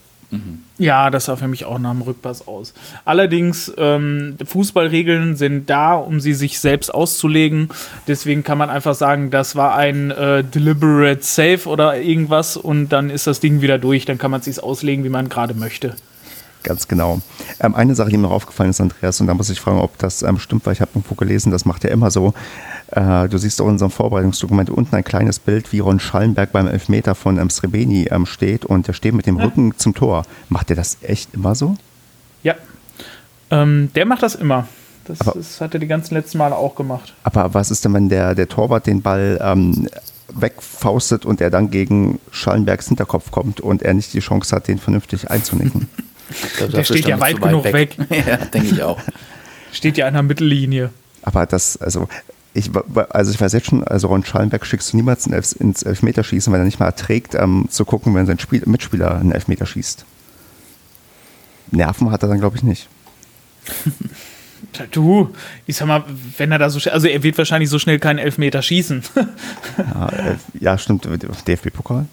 Ja, das sah für mich auch nach einem Rückpass aus. Allerdings, ähm, Fußballregeln sind da, um sie sich selbst auszulegen. Deswegen kann man einfach sagen, das war ein äh, deliberate Save oder irgendwas und dann ist das Ding wieder durch. Dann kann man es sich auslegen, wie man gerade möchte. Ganz genau. Ähm, eine Sache, die mir noch aufgefallen ist, Andreas, und da muss ich fragen, ob das ähm, stimmt, weil ich habe irgendwo gelesen, das macht er immer so. Äh, du siehst auch in unserem Vorbereitungsdokument unten ein kleines Bild, wie Ron Schallenberg beim Elfmeter von ähm, Srebeni ähm, steht und der steht mit dem ja. Rücken zum Tor. Macht der das echt immer so? Ja. Ähm, der macht das immer. Das, aber, das, hat er die ganzen letzten Male auch gemacht. Aber was ist denn, wenn der, der Torwart den Ball ähm, wegfaustet und er dann gegen Schallenbergs Hinterkopf kommt und er nicht die Chance hat, den vernünftig einzunicken? Glaub, [laughs] der steht ja weit, weit genug weg. weg. [laughs] ja, denke ich auch. Steht ja an der Mittellinie. Aber das, also ich, also ich weiß jetzt schon, also Ron Schallenberg schickst du niemals ins Elfmeterschießen, wenn er nicht mal erträgt, ähm, zu gucken, wenn sein Spiel, Mitspieler einen Elfmeter schießt. Nerven hat er dann, glaube ich, nicht. [laughs] Du, ich sag mal, wenn er da so schnell, also er wird wahrscheinlich so schnell keinen Elfmeter schießen. [laughs] ja, äh, ja, stimmt, DFB-Pokal.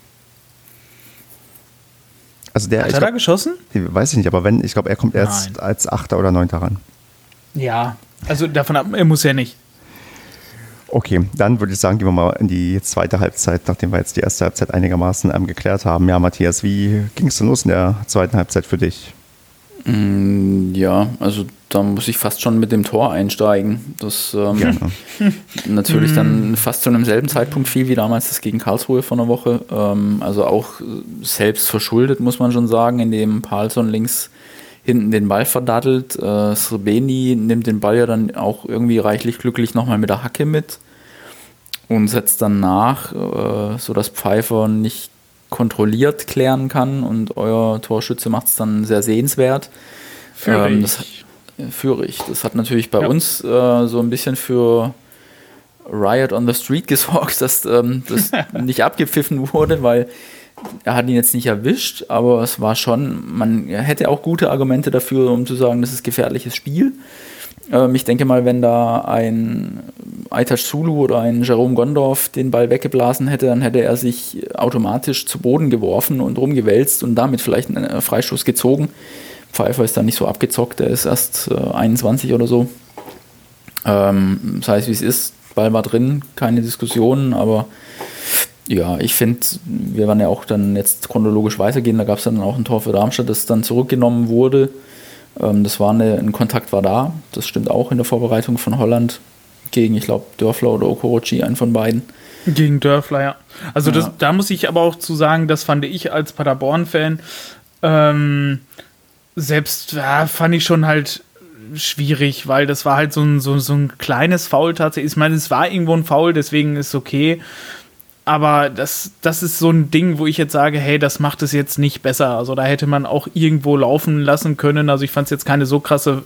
Also der, Hat er glaub, da geschossen? Weiß ich nicht, aber wenn, ich glaube, er kommt erst Nein. als Achter oder Neunter ran. Ja, also davon ab, er muss ja nicht. Okay, dann würde ich sagen, gehen wir mal in die zweite Halbzeit, nachdem wir jetzt die erste Halbzeit einigermaßen ähm, geklärt haben. Ja, Matthias, wie ging es denn los in der zweiten Halbzeit für dich? Mm, ja, also da muss ich fast schon mit dem Tor einsteigen. Das ähm, [laughs] natürlich dann fast zu einem selben Zeitpunkt fiel wie damals das gegen Karlsruhe vor einer Woche. Ähm, also auch selbst verschuldet, muss man schon sagen, indem Palsson links hinten den Ball verdattelt. Äh, Srebeni nimmt den Ball ja dann auch irgendwie reichlich glücklich nochmal mit der Hacke mit und setzt dann nach, äh, sodass Pfeiffer nicht kontrolliert klären kann und euer Torschütze macht es dann sehr sehenswert. Führig. Ähm, das, Führig. Das hat natürlich bei ja. uns äh, so ein bisschen für Riot on the Street [laughs] gesorgt, dass ähm, das [laughs] nicht abgepfiffen wurde, weil er hat ihn jetzt nicht erwischt, aber es war schon, man hätte auch gute Argumente dafür, um zu sagen, das ist gefährliches Spiel. Ähm, ich denke mal, wenn da ein Aitash Zulu oder ein Jerome Gondorf den Ball weggeblasen hätte, dann hätte er sich automatisch zu Boden geworfen und rumgewälzt und damit vielleicht einen Freistoß gezogen. Pfeiffer ist da nicht so abgezockt, er ist erst äh, 21 oder so. Ähm, das heißt, wie es ist, Ball war drin, keine Diskussionen, aber ja, ich finde, wir werden ja auch dann jetzt chronologisch weitergehen. Da gab es dann auch ein Tor für Darmstadt, das dann zurückgenommen wurde. Ähm, das war eine, ein Kontakt war da. Das stimmt auch in der Vorbereitung von Holland gegen, ich glaube, Dörfler oder Okorochi, einen von beiden. Gegen Dörfler, ja. Also das, da muss ich aber auch zu sagen, das fand ich als Paderborn-Fan ähm, selbst ja, fand ich schon halt schwierig, weil das war halt so ein, so, so ein kleines Foul tatsächlich. Ich meine, es war irgendwo ein Foul, deswegen ist es okay aber das, das ist so ein Ding, wo ich jetzt sage, hey, das macht es jetzt nicht besser. Also da hätte man auch irgendwo laufen lassen können. Also ich fand es jetzt keine so krasse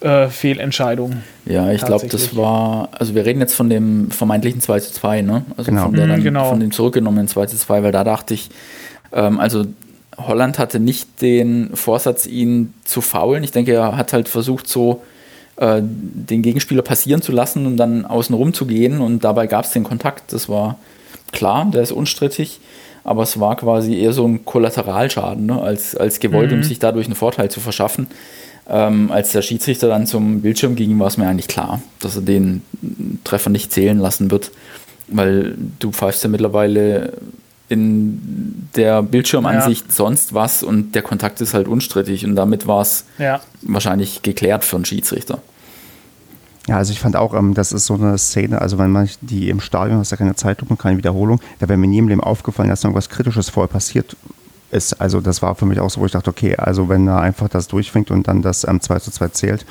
äh, Fehlentscheidung. Ja, ich glaube, das war, also wir reden jetzt von dem vermeintlichen 2 zu 2, ne? Also genau. von, der mhm, dann, genau. von dem zurückgenommenen 2 zu 2, weil da dachte ich, ähm, also Holland hatte nicht den Vorsatz, ihn zu faulen. Ich denke, er hat halt versucht, so äh, den Gegenspieler passieren zu lassen und dann außen rum zu gehen und dabei gab es den Kontakt. Das war klar, der ist unstrittig, aber es war quasi eher so ein Kollateralschaden, ne, als, als gewollt, mhm. um sich dadurch einen Vorteil zu verschaffen. Ähm, als der Schiedsrichter dann zum Bildschirm ging, war es mir eigentlich klar, dass er den Treffer nicht zählen lassen wird, weil du pfeifst ja mittlerweile in der Bildschirmansicht ja. sonst was und der Kontakt ist halt unstrittig und damit war es ja. wahrscheinlich geklärt für einen Schiedsrichter. Ja, also ich fand auch, ähm, das ist so eine Szene, also wenn man die im Stadion, hast ja keine Zeitlupe, keine Wiederholung, da wäre mir nie im Leben aufgefallen, dass irgendwas Kritisches vorher passiert ist. Also das war für mich auch so, wo ich dachte, okay, also wenn er einfach das durchfängt und dann das ähm, 2 zu 2 zählt,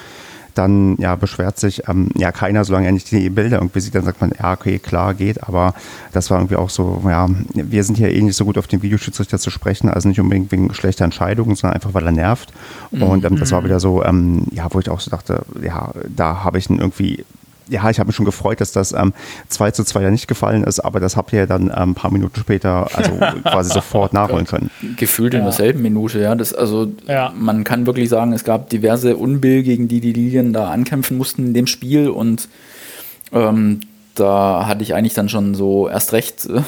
dann ja, beschwert sich ähm, ja keiner, solange er nicht die Bilder irgendwie sieht, dann sagt man, ja, okay, klar, geht, aber das war irgendwie auch so, ja, wir sind hier eh nicht so gut auf den Videoschiedsrichter zu sprechen, also nicht unbedingt wegen schlechter Entscheidungen, sondern einfach, weil er nervt. Und ähm, das war mhm. wieder so, ähm, ja, wo ich auch so dachte, ja, da habe ich ihn irgendwie ja, ich habe mich schon gefreut, dass das ähm, 2 zu 2 ja nicht gefallen ist, aber das habt ihr ja dann ähm, ein paar Minuten später, also [laughs] quasi sofort nachholen können. Gefühlt in derselben Minute, ja. Das, also ja. man kann wirklich sagen, es gab diverse Unbill, gegen die die Lilien da ankämpfen mussten in dem Spiel und ähm, da hatte ich eigentlich dann schon so erst recht äh,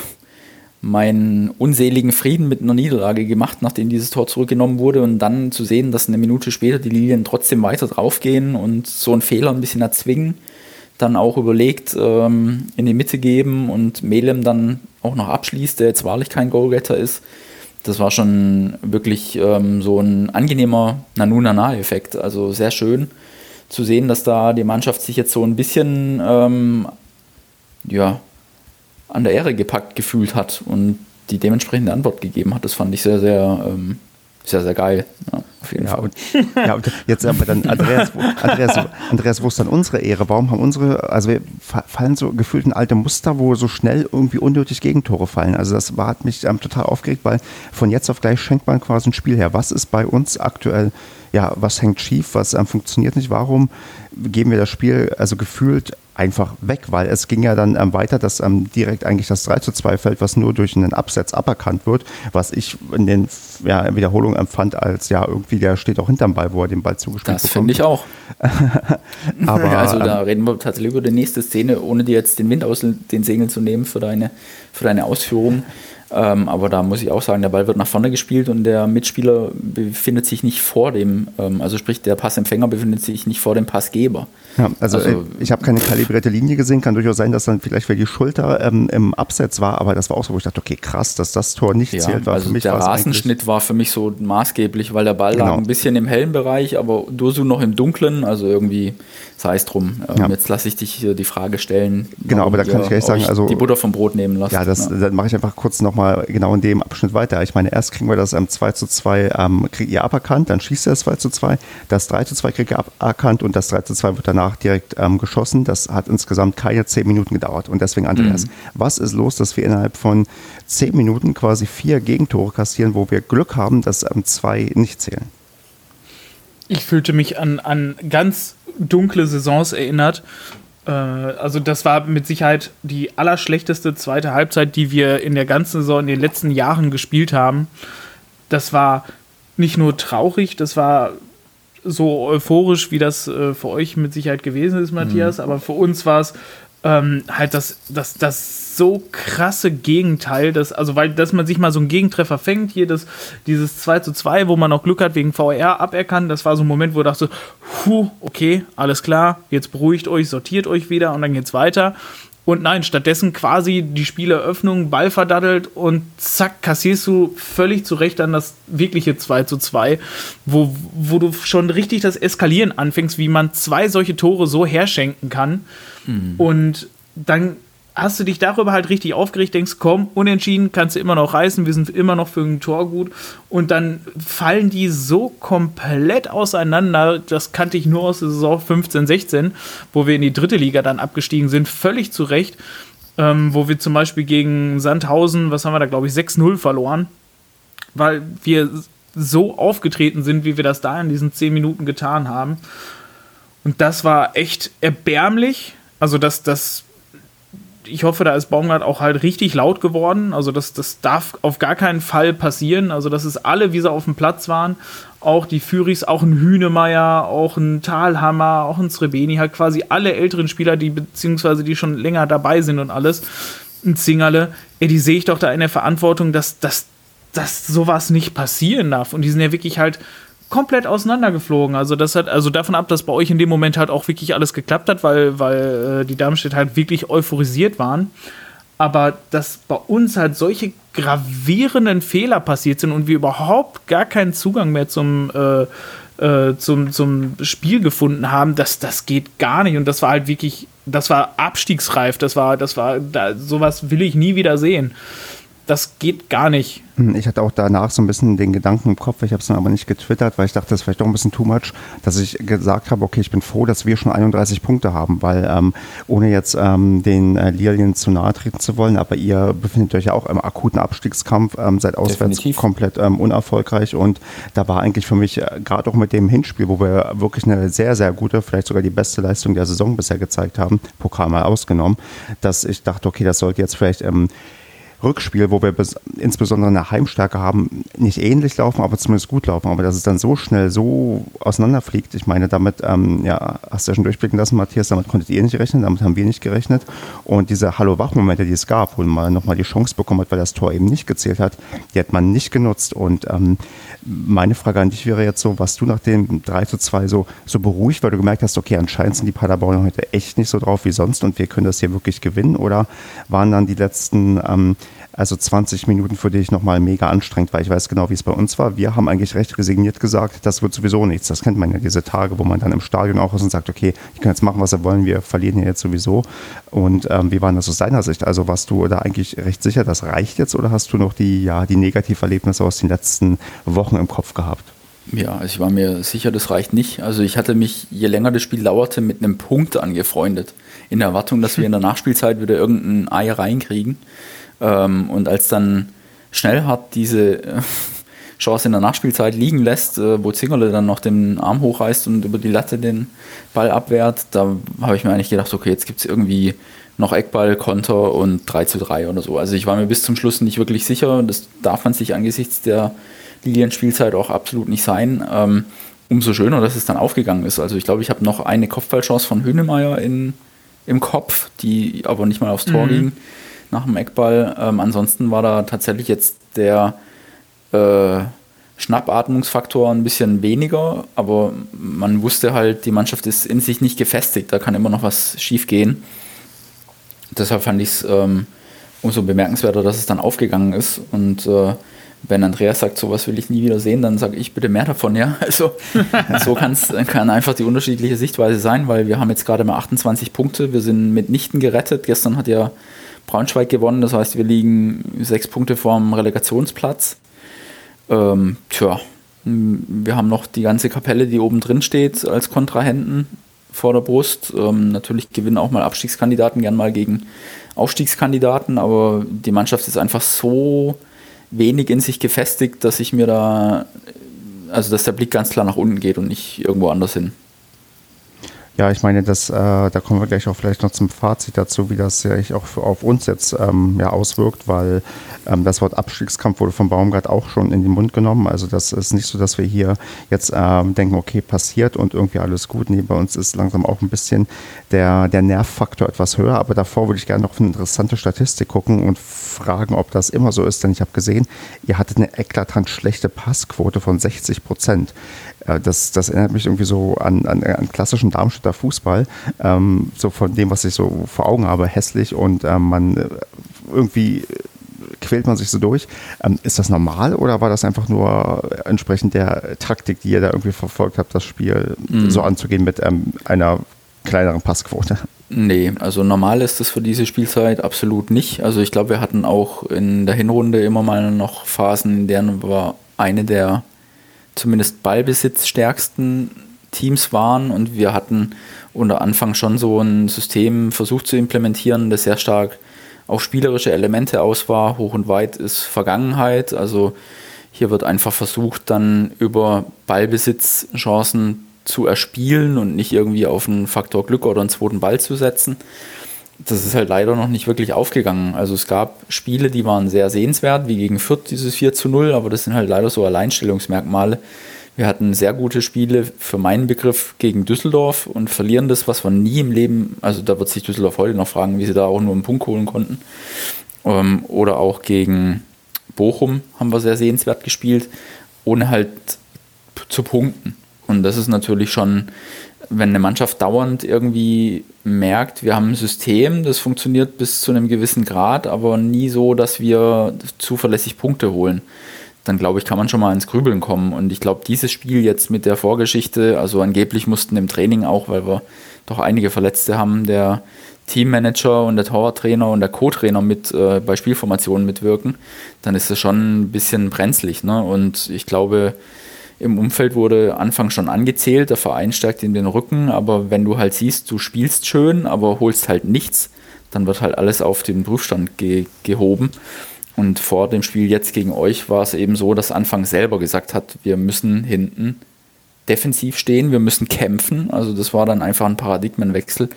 meinen unseligen Frieden mit einer Niederlage gemacht, nachdem dieses Tor zurückgenommen wurde und dann zu sehen, dass eine Minute später die Lilien trotzdem weiter draufgehen und so einen Fehler ein bisschen erzwingen dann auch überlegt, ähm, in die Mitte geben und Melem dann auch noch abschließt, der jetzt wahrlich kein Goalgetter ist. Das war schon wirklich ähm, so ein angenehmer Nanu-Nana-Effekt. Also sehr schön zu sehen, dass da die Mannschaft sich jetzt so ein bisschen ähm, ja, an der Ehre gepackt gefühlt hat und die dementsprechende Antwort gegeben hat. Das fand ich sehr, sehr ähm, sehr, sehr geil. Ja, auf jeden ja, Fall. Und, [laughs] ja, und jetzt aber dann, Andreas, Andreas, Andreas, wo ist dann unsere Ehre? Warum haben unsere, also wir fallen so gefühlt in alte Muster, wo so schnell irgendwie unnötig Gegentore fallen. Also das war, hat mich ähm, total aufgeregt, weil von jetzt auf gleich schenkt man quasi ein Spiel her. Was ist bei uns aktuell, ja, was hängt schief, was ähm, funktioniert nicht? Warum geben wir das Spiel also gefühlt einfach weg, weil es ging ja dann ähm, weiter, dass ähm, direkt eigentlich das 3 zu 2 fällt, was nur durch einen Absatz aberkannt wird, was ich in den ja, Wiederholungen empfand als ja irgendwie, der steht auch hinterm Ball, wo er den Ball zugespielt das bekommt. Das finde ich auch. [laughs] [laughs] Aber, also da ähm, reden wir tatsächlich über die nächste Szene, ohne dir jetzt den Wind aus den Segeln zu nehmen für deine, für deine Ausführungen. Ähm, aber da muss ich auch sagen, der Ball wird nach vorne gespielt und der Mitspieler befindet sich nicht vor dem, ähm, also sprich der Passempfänger befindet sich nicht vor dem Passgeber. Ja, also, also äh, ich habe keine kalibrierte Linie gesehen, kann durchaus sein, dass dann vielleicht für die Schulter ähm, im Absatz war, aber das war auch so, wo ich dachte, okay, krass, dass das Tor nicht ja, zählt. War also der Rasenschnitt war für mich so maßgeblich, weil der Ball genau. lag ein bisschen im hellen Bereich, aber Dursu noch im dunklen, also irgendwie sei es drum. Ähm, ja. Jetzt lasse ich dich hier die Frage stellen. Genau, aber da kann ich gleich sagen, also die Butter vom Brot nehmen lassen. Ja, das ja. dann mache ich einfach kurz nochmal genau in dem Abschnitt weiter. Ich meine, erst kriegen wir das ähm, 2 zu 2, ähm, kriegt ihr aberkannt, dann schießt er das 2 zu 2, das 3 zu 2 kriegt ihr aberkannt und das 3 zu 2 wird danach direkt ähm, geschossen. Das hat insgesamt keine 10 Minuten gedauert. Und deswegen, Andreas, mhm. was ist los, dass wir innerhalb von 10 Minuten quasi vier Gegentore kassieren, wo wir Glück haben, dass ähm, zwei nicht zählen? Ich fühlte mich an, an ganz dunkle Saisons erinnert. Äh, also das war mit Sicherheit die allerschlechteste zweite Halbzeit, die wir in der ganzen Saison in den letzten Jahren gespielt haben. Das war nicht nur traurig, das war so euphorisch, wie das äh, für euch mit Sicherheit gewesen ist, Matthias, mhm. aber für uns war es ähm, halt das, das, das so krasse Gegenteil, dass, also weil, dass man sich mal so einen Gegentreffer fängt, hier das, dieses 2 zu 2, wo man auch Glück hat wegen VR aberkannt, das war so ein Moment, wo ich dachte, puh, okay, alles klar, jetzt beruhigt euch, sortiert euch wieder und dann geht's weiter. Und nein, stattdessen quasi die Spieleröffnung, Ball verdaddelt und zack, kassierst du völlig zurecht dann das wirkliche 2 zu 2, wo, wo du schon richtig das Eskalieren anfängst, wie man zwei solche Tore so herschenken kann. Mhm. Und dann hast du dich darüber halt richtig aufgeregt, denkst, komm, unentschieden kannst du immer noch reißen, wir sind immer noch für ein Tor gut. Und dann fallen die so komplett auseinander, das kannte ich nur aus der Saison 15, 16, wo wir in die dritte Liga dann abgestiegen sind, völlig zu Recht. Ähm, wo wir zum Beispiel gegen Sandhausen, was haben wir da, glaube ich, 6-0 verloren, weil wir so aufgetreten sind, wie wir das da in diesen 10 Minuten getan haben. Und das war echt erbärmlich. Also das, das ich hoffe, da ist Baumgart auch halt richtig laut geworden. Also das, das darf auf gar keinen Fall passieren. Also das ist alle, wie sie auf dem Platz waren. Auch die Füris, auch ein Hühnemeier, auch ein Talhammer, auch ein Srebeni, halt quasi alle älteren Spieler, die beziehungsweise die schon länger dabei sind und alles. Ein Zingerle, ey, die sehe ich doch da in der Verantwortung, dass, dass, dass sowas nicht passieren darf. Und die sind ja wirklich halt komplett auseinandergeflogen. Also das hat, also davon ab, dass bei euch in dem Moment halt auch wirklich alles geklappt hat, weil, weil äh, die Darmstadt halt wirklich euphorisiert waren. Aber dass bei uns halt solche gravierenden Fehler passiert sind und wir überhaupt gar keinen Zugang mehr zum, äh, äh, zum, zum Spiel gefunden haben, das, das geht gar nicht. Und das war halt wirklich, das war abstiegsreif. Das war, das war, da, sowas will ich nie wieder sehen das geht gar nicht. Hm, ich hatte auch danach so ein bisschen den Gedanken im Kopf, ich habe es dann aber nicht getwittert, weil ich dachte, das ist vielleicht doch ein bisschen too much, dass ich gesagt habe, okay, ich bin froh, dass wir schon 31 Punkte haben, weil ähm, ohne jetzt ähm, den äh, Lilien zu nahe treten zu wollen, aber ihr befindet euch ja auch im akuten Abstiegskampf, ähm, seid auswärts Definitiv. komplett ähm, unerfolgreich und da war eigentlich für mich äh, gerade auch mit dem Hinspiel, wo wir wirklich eine sehr, sehr gute, vielleicht sogar die beste Leistung der Saison bisher gezeigt haben, Pokal mal ausgenommen, dass ich dachte, okay, das sollte jetzt vielleicht ähm, Rückspiel, wo wir insbesondere eine Heimstärke haben, nicht ähnlich laufen, aber zumindest gut laufen. Aber dass es dann so schnell so auseinanderfliegt, ich meine, damit, ähm, ja, hast du ja schon durchblicken lassen, Matthias, damit konntet ihr nicht rechnen, damit haben wir nicht gerechnet. Und diese Hallo-Wach-Momente, die es gab, wo man nochmal die Chance bekommen hat, weil das Tor eben nicht gezählt hat, die hat man nicht genutzt. Und ähm, meine Frage an dich wäre jetzt so, was du nach dem 3 zu 2 so, so beruhigt, weil du gemerkt hast, okay, anscheinend sind die Paderborner heute echt nicht so drauf wie sonst und wir können das hier wirklich gewinnen? Oder waren dann die letzten ähm, also 20 Minuten für dich nochmal mega anstrengend, weil ich weiß genau, wie es bei uns war. Wir haben eigentlich recht resigniert gesagt, das wird sowieso nichts. Das kennt man ja, diese Tage, wo man dann im Stadion auch ist und sagt, okay, ich kann jetzt machen, was wir wollen, wir verlieren hier jetzt sowieso. Und ähm, wie war das aus deiner Sicht? Also warst du da eigentlich recht sicher, das reicht jetzt oder hast du noch die, ja, die Negativerlebnisse aus den letzten Wochen im Kopf gehabt? Ja, ich war mir sicher, das reicht nicht. Also ich hatte mich, je länger das Spiel dauerte, mit einem Punkt angefreundet. In der Erwartung, dass wir in der Nachspielzeit wieder irgendein Ei reinkriegen. Ähm, und als dann Schnellhardt diese äh, [laughs] Chance in der Nachspielzeit liegen lässt, äh, wo Zingerle dann noch den Arm hochreißt und über die Latte den Ball abwehrt, da habe ich mir eigentlich gedacht, okay, jetzt gibt es irgendwie noch Eckball, Konter und 3 zu 3 oder so. Also ich war mir bis zum Schluss nicht wirklich sicher. Das darf man sich angesichts der Lilienspielzeit auch absolut nicht sein. Ähm, umso schöner, dass es dann aufgegangen ist. Also ich glaube, ich habe noch eine Kopfballchance von Hönemeyer in, im Kopf, die aber nicht mal aufs Tor mhm. ging nach dem Eckball. Ähm, ansonsten war da tatsächlich jetzt der äh, Schnappatmungsfaktor ein bisschen weniger, aber man wusste halt, die Mannschaft ist in sich nicht gefestigt, da kann immer noch was schief gehen. Deshalb fand ich es ähm, umso bemerkenswerter, dass es dann aufgegangen ist und äh, wenn Andreas sagt, sowas will ich nie wieder sehen, dann sage ich bitte mehr davon, ja. [laughs] Also so kann's, kann einfach die unterschiedliche Sichtweise sein, weil wir haben jetzt gerade mal 28 Punkte, wir sind mitnichten gerettet. Gestern hat ja Braunschweig gewonnen, das heißt, wir liegen sechs Punkte vorm Relegationsplatz. Ähm, tja, wir haben noch die ganze Kapelle, die oben drin steht, als Kontrahenten vor der Brust. Ähm, natürlich gewinnen auch mal Abstiegskandidaten gern mal gegen Aufstiegskandidaten, aber die Mannschaft ist einfach so wenig in sich gefestigt, dass ich mir da, also dass der Blick ganz klar nach unten geht und nicht irgendwo anders hin. Ja, ich meine, das, äh, da kommen wir gleich auch vielleicht noch zum Fazit dazu, wie das sich auch für, auf uns jetzt ähm, ja, auswirkt, weil ähm, das Wort Abstiegskampf wurde von Baumgart auch schon in den Mund genommen. Also das ist nicht so, dass wir hier jetzt ähm, denken, okay, passiert und irgendwie alles gut. Nee, bei uns ist langsam auch ein bisschen der, der Nervfaktor etwas höher. Aber davor würde ich gerne noch eine interessante Statistik gucken und fragen, ob das immer so ist. Denn ich habe gesehen, ihr hattet eine eklatant schlechte Passquote von 60 Prozent. Äh, das, das erinnert mich irgendwie so an, an, an klassischen Darmstädter Fußball, ähm, so von dem, was ich so vor Augen habe, hässlich und ähm, man äh, irgendwie quält man sich so durch. Ähm, ist das normal oder war das einfach nur entsprechend der Taktik, die ihr da irgendwie verfolgt habt, das Spiel mhm. so anzugehen mit ähm, einer kleineren Passquote? Nee, also normal ist das für diese Spielzeit absolut nicht. Also ich glaube, wir hatten auch in der Hinrunde immer mal noch Phasen, in denen wir eine der zumindest ballbesitzstärksten Teams waren und wir hatten unter Anfang schon so ein System versucht zu implementieren, das sehr stark auf spielerische Elemente aus war. Hoch und weit ist Vergangenheit. Also hier wird einfach versucht, dann über Ballbesitzchancen zu erspielen und nicht irgendwie auf einen Faktor Glück oder einen zweiten Ball zu setzen das ist halt leider noch nicht wirklich aufgegangen. Also es gab Spiele, die waren sehr sehenswert, wie gegen Fürth dieses 4 zu 0, aber das sind halt leider so Alleinstellungsmerkmale. Wir hatten sehr gute Spiele für meinen Begriff gegen Düsseldorf und verlieren das, was wir nie im Leben, also da wird sich Düsseldorf heute noch fragen, wie sie da auch nur einen Punkt holen konnten. Ähm, oder auch gegen Bochum haben wir sehr sehenswert gespielt, ohne halt zu punkten. Und das ist natürlich schon wenn eine Mannschaft dauernd irgendwie merkt, wir haben ein System, das funktioniert bis zu einem gewissen Grad, aber nie so, dass wir zuverlässig Punkte holen, dann glaube ich, kann man schon mal ins Grübeln kommen. Und ich glaube, dieses Spiel jetzt mit der Vorgeschichte, also angeblich mussten im Training auch, weil wir doch einige Verletzte haben, der Teammanager und der Torwarttrainer und der Co-Trainer mit äh, bei Spielformationen mitwirken, dann ist es schon ein bisschen brenzlig. Ne? Und ich glaube, im Umfeld wurde Anfang schon angezählt, der Verein stärkt in den Rücken, aber wenn du halt siehst, du spielst schön, aber holst halt nichts, dann wird halt alles auf den Prüfstand ge gehoben. Und vor dem Spiel jetzt gegen euch war es eben so, dass Anfang selber gesagt hat, wir müssen hinten defensiv stehen, wir müssen kämpfen. Also das war dann einfach ein Paradigmenwechsel.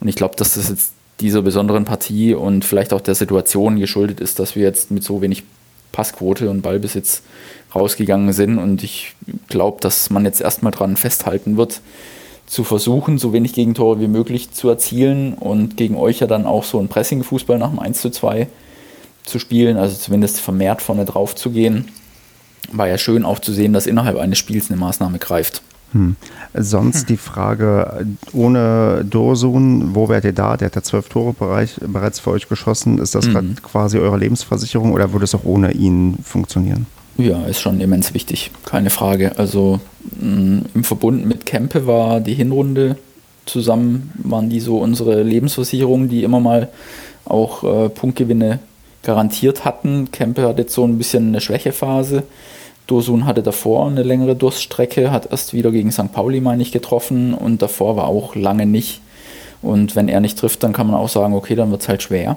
Und ich glaube, dass das jetzt dieser besonderen Partie und vielleicht auch der Situation geschuldet ist, dass wir jetzt mit so wenig Passquote und Ballbesitz rausgegangen sind. Und ich glaube, dass man jetzt erstmal dran festhalten wird, zu versuchen, so wenig Gegentore wie möglich zu erzielen und gegen euch ja dann auch so ein Pressing-Fußball nach dem 1 zu 2 zu spielen, also zumindest vermehrt vorne drauf zu gehen. War ja schön auch zu sehen, dass innerhalb eines Spiels eine Maßnahme greift. Hm. Sonst hm. [laughs] die Frage, ohne Dorsun, wo wärt ihr da? Der hat ja zwölf Tore bereits für euch geschossen. Ist das hm. quasi eure Lebensversicherung oder würde es auch ohne ihn funktionieren? Ja, ist schon immens wichtig, keine Frage. Also mh, im Verbund mit Kempe war die Hinrunde zusammen, waren die so unsere Lebensversicherungen, die immer mal auch äh, Punktgewinne garantiert hatten. Kempe hat jetzt so ein bisschen eine Schwächephase. Dosun hatte davor eine längere Durststrecke, hat erst wieder gegen St. Pauli, meine ich, getroffen und davor war auch lange nicht. Und wenn er nicht trifft, dann kann man auch sagen, okay, dann wird es halt schwer.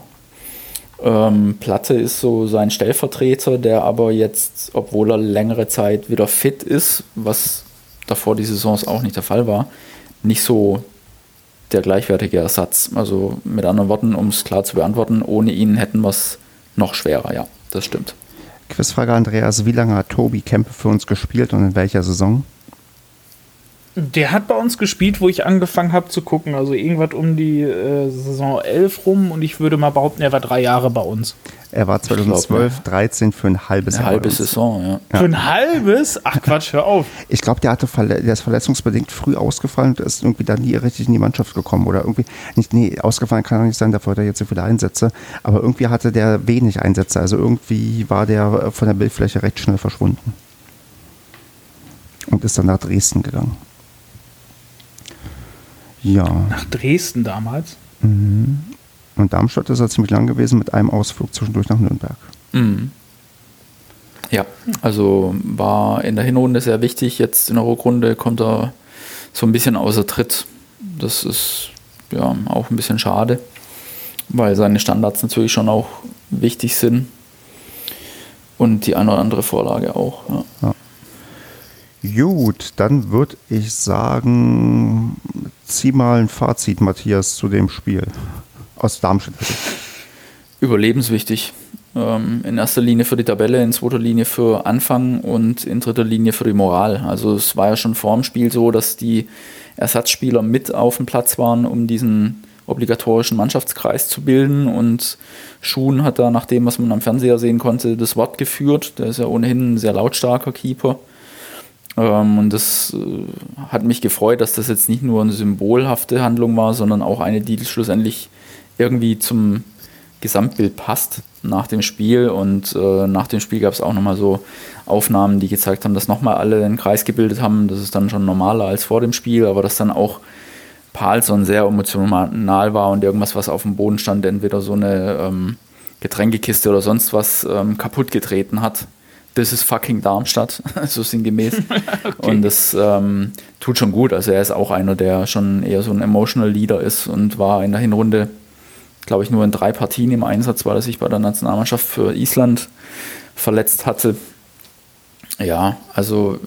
Ähm, Platte ist so sein Stellvertreter, der aber jetzt, obwohl er längere Zeit wieder fit ist, was davor die Saisons auch nicht der Fall war, nicht so der gleichwertige Ersatz. Also mit anderen Worten, um es klar zu beantworten, ohne ihn hätten wir es noch schwerer, ja, das stimmt. Quizfrage Andreas, wie lange hat Tobi Kempe für uns gespielt und in welcher Saison? Der hat bei uns gespielt, wo ich angefangen habe zu gucken. Also irgendwas um die äh, Saison 11 rum und ich würde mal behaupten, er war drei Jahre bei uns. Er war 2012, 13 für ein halbes Eine Jahr. halbe bei uns. Saison, ja. Für ein halbes? Ach Quatsch, hör auf. Ich glaube, der hatte Verle der ist verletzungsbedingt früh ausgefallen und ist irgendwie dann nie richtig in die Mannschaft gekommen. Oder irgendwie, nicht, nee, ausgefallen kann er nicht sein, dafür hat er jetzt so viele Einsätze. Aber irgendwie hatte der wenig Einsätze. Also irgendwie war der von der Bildfläche recht schnell verschwunden. Und ist dann nach Dresden gegangen. Ja. Nach Dresden damals. Und Darmstadt ist er ziemlich lang gewesen mit einem Ausflug zwischendurch nach Nürnberg. Mhm. Ja, also war in der Hinrunde sehr wichtig. Jetzt in der Rückrunde kommt er so ein bisschen außer Tritt. Das ist ja auch ein bisschen schade, weil seine Standards natürlich schon auch wichtig sind. Und die eine oder andere Vorlage auch. Ja. Gut, dann würde ich sagen, zieh mal ein Fazit, Matthias, zu dem Spiel. Aus Darmstadt. Überlebenswichtig. Ähm, in erster Linie für die Tabelle, in zweiter Linie für Anfang und in dritter Linie für die Moral. Also es war ja schon vor dem Spiel so, dass die Ersatzspieler mit auf dem Platz waren, um diesen obligatorischen Mannschaftskreis zu bilden. Und Schuhn hat da, nach dem, was man am Fernseher sehen konnte, das Wort geführt. Der ist ja ohnehin ein sehr lautstarker Keeper. Ähm, und das äh, hat mich gefreut, dass das jetzt nicht nur eine symbolhafte Handlung war, sondern auch eine, die schlussendlich irgendwie zum Gesamtbild passt nach dem Spiel. Und äh, nach dem Spiel gab es auch nochmal so Aufnahmen, die gezeigt haben, dass nochmal alle einen Kreis gebildet haben. Das ist dann schon normaler als vor dem Spiel, aber dass dann auch Palsson sehr emotional war und irgendwas, was auf dem Boden stand, entweder so eine ähm, Getränkekiste oder sonst was ähm, kaputt getreten hat. Das ist fucking Darmstadt, [laughs] so sinngemäß. [laughs] Und das ähm, tut schon gut. Also er ist auch einer, der schon eher so ein emotional Leader ist und war in der Hinrunde, glaube ich, nur in drei Partien im Einsatz, weil er sich bei der Nationalmannschaft für Island verletzt hatte. Ja, also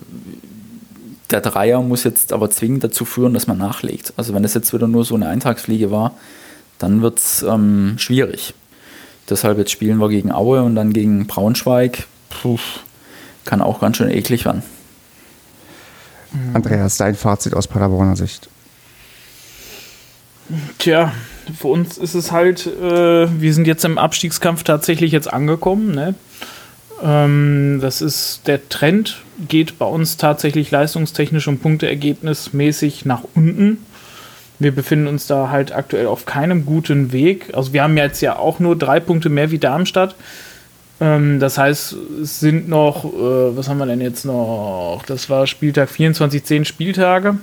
der Dreier muss jetzt aber zwingend dazu führen, dass man nachlegt. Also wenn es jetzt wieder nur so eine Eintagsfliege war, dann wird es ähm, schwierig. Deshalb jetzt spielen wir gegen Aue und dann gegen Braunschweig. Puh, kann auch ganz schön eklig werden. Andreas, dein Fazit aus Paderborner Sicht. Tja, für uns ist es halt, äh, wir sind jetzt im Abstiegskampf tatsächlich jetzt angekommen. Ne? Ähm, das ist der Trend, geht bei uns tatsächlich leistungstechnisch und punkteergebnismäßig nach unten. Wir befinden uns da halt aktuell auf keinem guten Weg. Also wir haben jetzt ja auch nur drei Punkte mehr wie Darmstadt. Ähm, das heißt, es sind noch, äh, was haben wir denn jetzt noch? Das war Spieltag 24, 10 Spieltage.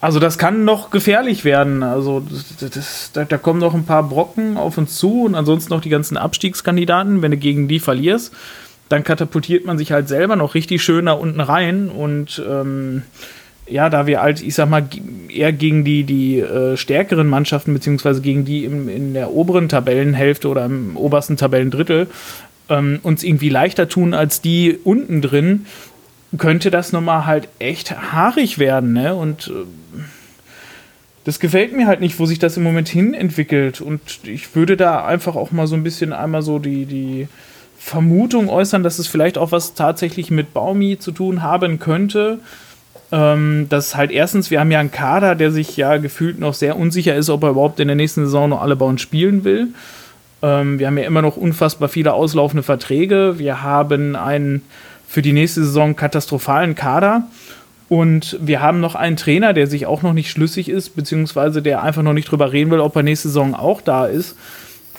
Also das kann noch gefährlich werden. Also das, das, da, kommen noch ein paar Brocken auf uns zu und ansonsten noch die ganzen Abstiegskandidaten. Wenn du gegen die verlierst, dann katapultiert man sich halt selber noch richtig schön da unten rein. Und ähm, ja, da wir halt, ich sag mal, eher gegen die, die äh, stärkeren Mannschaften, beziehungsweise gegen die im, in der oberen Tabellenhälfte oder im obersten Tabellendrittel ähm, uns irgendwie leichter tun als die unten drin, könnte das nochmal halt echt haarig werden, ne? Und äh, das gefällt mir halt nicht, wo sich das im Moment hin entwickelt. Und ich würde da einfach auch mal so ein bisschen einmal so die, die Vermutung äußern, dass es vielleicht auch was tatsächlich mit Baumi zu tun haben könnte. Ähm, dass halt erstens, wir haben ja einen Kader, der sich ja gefühlt noch sehr unsicher ist, ob er überhaupt in der nächsten Saison noch alle Bauen spielen will. Ähm, wir haben ja immer noch unfassbar viele auslaufende Verträge. Wir haben einen für die nächste Saison katastrophalen Kader. Und wir haben noch einen Trainer, der sich auch noch nicht schlüssig ist, beziehungsweise der einfach noch nicht drüber reden will, ob er nächste Saison auch da ist.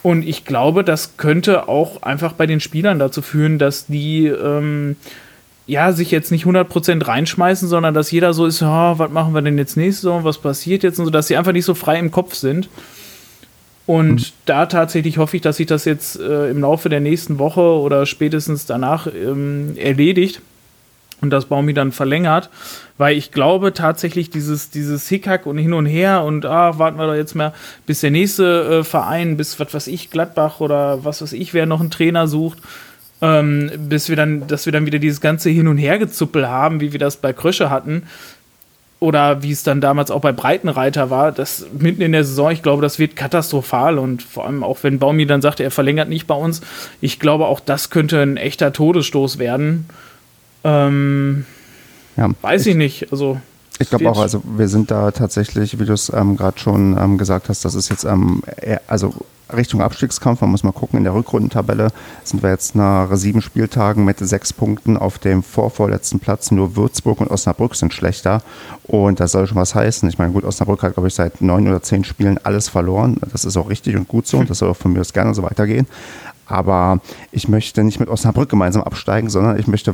Und ich glaube, das könnte auch einfach bei den Spielern dazu führen, dass die ähm, ja sich jetzt nicht 100% reinschmeißen, sondern dass jeder so ist, oh, was machen wir denn jetzt nächste Saison, was passiert jetzt und so, dass sie einfach nicht so frei im Kopf sind. Und mhm. da tatsächlich hoffe ich, dass sich das jetzt äh, im Laufe der nächsten Woche oder spätestens danach ähm, erledigt und das Baumi dann verlängert, weil ich glaube tatsächlich dieses, dieses Hickhack und hin und her und ah, warten wir doch jetzt mal, bis der nächste äh, Verein, bis was weiß ich, Gladbach oder was weiß ich, wer noch einen Trainer sucht, ähm, bis wir dann, dass wir dann wieder dieses ganze Hin- und Hergezuppel haben, wie wir das bei Krösche hatten. Oder wie es dann damals auch bei Breitenreiter war, das mitten in der Saison, ich glaube, das wird katastrophal und vor allem auch wenn Baumi dann sagte, er verlängert nicht bei uns, ich glaube, auch das könnte ein echter Todesstoß werden. Ähm, ja, weiß ich, ich nicht. Also ich glaube auch, also wir sind da tatsächlich, wie du es ähm, gerade schon ähm, gesagt hast, das ist jetzt ähm, eher, also Richtung Abstiegskampf. Man muss mal gucken, in der Rückrundentabelle sind wir jetzt nach sieben Spieltagen mit sechs Punkten auf dem vorvorletzten Platz. Nur Würzburg und Osnabrück sind schlechter. Und das soll schon was heißen. Ich meine, gut, Osnabrück hat, glaube ich, seit neun oder zehn Spielen alles verloren. Das ist auch richtig und gut so und das soll auch von mir aus gerne so weitergehen. Aber ich möchte nicht mit Osnabrück gemeinsam absteigen, sondern ich möchte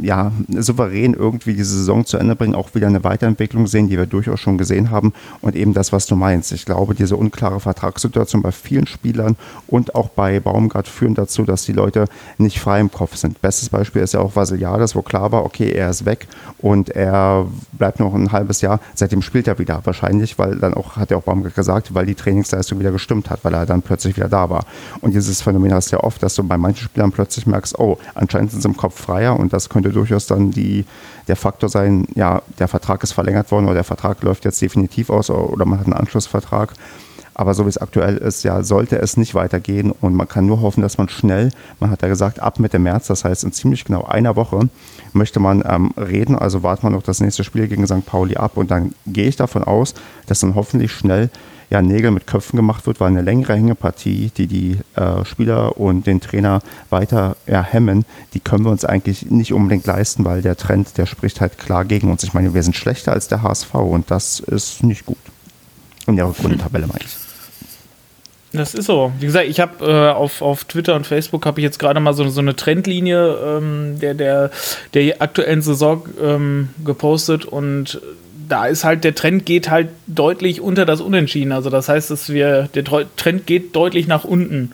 ja souverän irgendwie diese Saison zu Ende bringen, auch wieder eine Weiterentwicklung sehen, die wir durchaus schon gesehen haben. Und eben das, was du meinst. Ich glaube, diese unklare Vertragssituation bei vielen Spielern und auch bei Baumgart führen dazu, dass die Leute nicht frei im Kopf sind. Bestes Beispiel ist ja auch Vasiliades, wo klar war, okay, er ist weg und er bleibt noch ein halbes Jahr. Seitdem spielt er wieder wahrscheinlich, weil dann auch, hat er auch Baumgart gesagt, weil die Trainingsleistung wieder gestimmt hat, weil er dann plötzlich wieder da war. Und dieses Phänomen hast ja oft, dass du bei manchen Spielern plötzlich merkst, oh, anscheinend sind sie im Kopf freier und das könnte durchaus dann die, der Faktor sein, ja, der Vertrag ist verlängert worden oder der Vertrag läuft jetzt definitiv aus oder man hat einen Anschlussvertrag. Aber so wie es aktuell ist, ja, sollte es nicht weitergehen und man kann nur hoffen, dass man schnell, man hat ja gesagt, ab Mitte März, das heißt in ziemlich genau einer Woche, möchte man ähm, reden. Also warten wir noch das nächste Spiel gegen St. Pauli ab und dann gehe ich davon aus, dass dann hoffentlich schnell ja, Nägel mit Köpfen gemacht wird, weil eine längere Hängepartie, die die äh, Spieler und den Trainer weiter ja, hemmen, die können wir uns eigentlich nicht unbedingt leisten, weil der Trend, der spricht halt klar gegen uns. Ich meine, wir sind schlechter als der HSV und das ist nicht gut. In der Rückrundentabelle meine ich. Das ist so. Wie gesagt, ich habe äh, auf, auf Twitter und Facebook habe ich jetzt gerade mal so, so eine Trendlinie ähm, der, der, der aktuellen Saison ähm, gepostet und da ist halt der Trend geht halt deutlich unter das Unentschieden. Also das heißt, dass wir der Trend geht deutlich nach unten.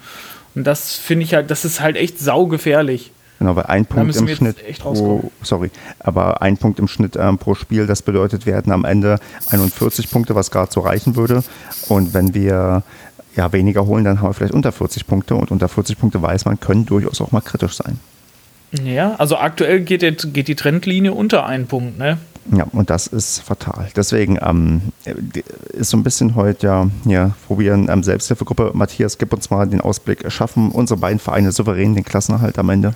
Und das finde ich halt, das ist halt echt saugefährlich. Genau, weil ein Punkt im Schnitt pro, sorry, aber ein Punkt im Schnitt ähm, pro Spiel, das bedeutet, wir hätten am Ende 41 Punkte, was gerade so reichen würde. Und wenn wir ja weniger holen, dann haben wir vielleicht unter 40 Punkte und unter 40 Punkte weiß man, können durchaus auch mal kritisch sein. Ja, also aktuell geht, der, geht die Trendlinie unter einen Punkt, ne? Ja, und das ist fatal. Deswegen ähm, ist so ein bisschen heute ja, ja probieren ähm, Selbsthilfegruppe. Matthias, gib uns mal den Ausblick. Schaffen unsere beiden Vereine souverän den Klassenerhalt am Ende?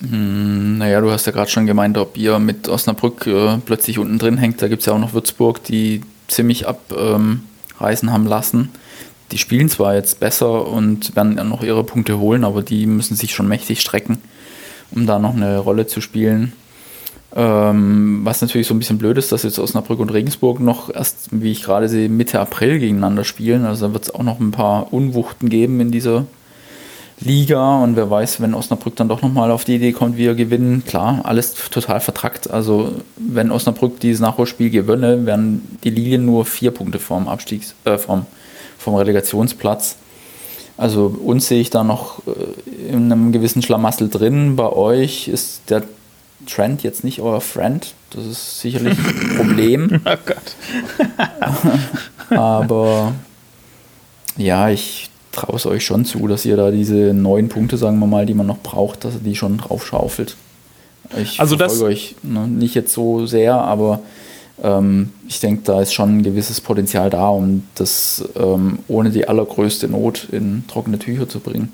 Hm, naja, du hast ja gerade schon gemeint, ob ihr mit Osnabrück äh, plötzlich unten drin hängt. Da gibt es ja auch noch Würzburg, die ziemlich abreißen ähm, haben lassen. Die spielen zwar jetzt besser und werden ja noch ihre Punkte holen, aber die müssen sich schon mächtig strecken, um da noch eine Rolle zu spielen. Ähm, was natürlich so ein bisschen blöd ist, dass jetzt Osnabrück und Regensburg noch erst, wie ich gerade sehe, Mitte April gegeneinander spielen. Also da wird es auch noch ein paar Unwuchten geben in dieser Liga. Und wer weiß, wenn Osnabrück dann doch nochmal auf die Idee kommt, wir gewinnen. Klar, alles total vertrackt. Also wenn Osnabrück dieses Nachholspiel gewönne, wären die Lilien nur vier Punkte vom Abstiegs, äh, vom, vom Relegationsplatz. Also uns sehe ich da noch äh, in einem gewissen Schlamassel drin. Bei euch ist der Trend jetzt nicht euer Friend. Das ist sicherlich ein [laughs] Problem. oh Gott. [laughs] Aber ja, ich traue es euch schon zu, dass ihr da diese neun Punkte, sagen wir mal, die man noch braucht, dass ihr die schon drauf schaufelt. Ich also verfolge euch ne, nicht jetzt so sehr, aber ähm, ich denke, da ist schon ein gewisses Potenzial da, um das ähm, ohne die allergrößte Not in trockene Tücher zu bringen.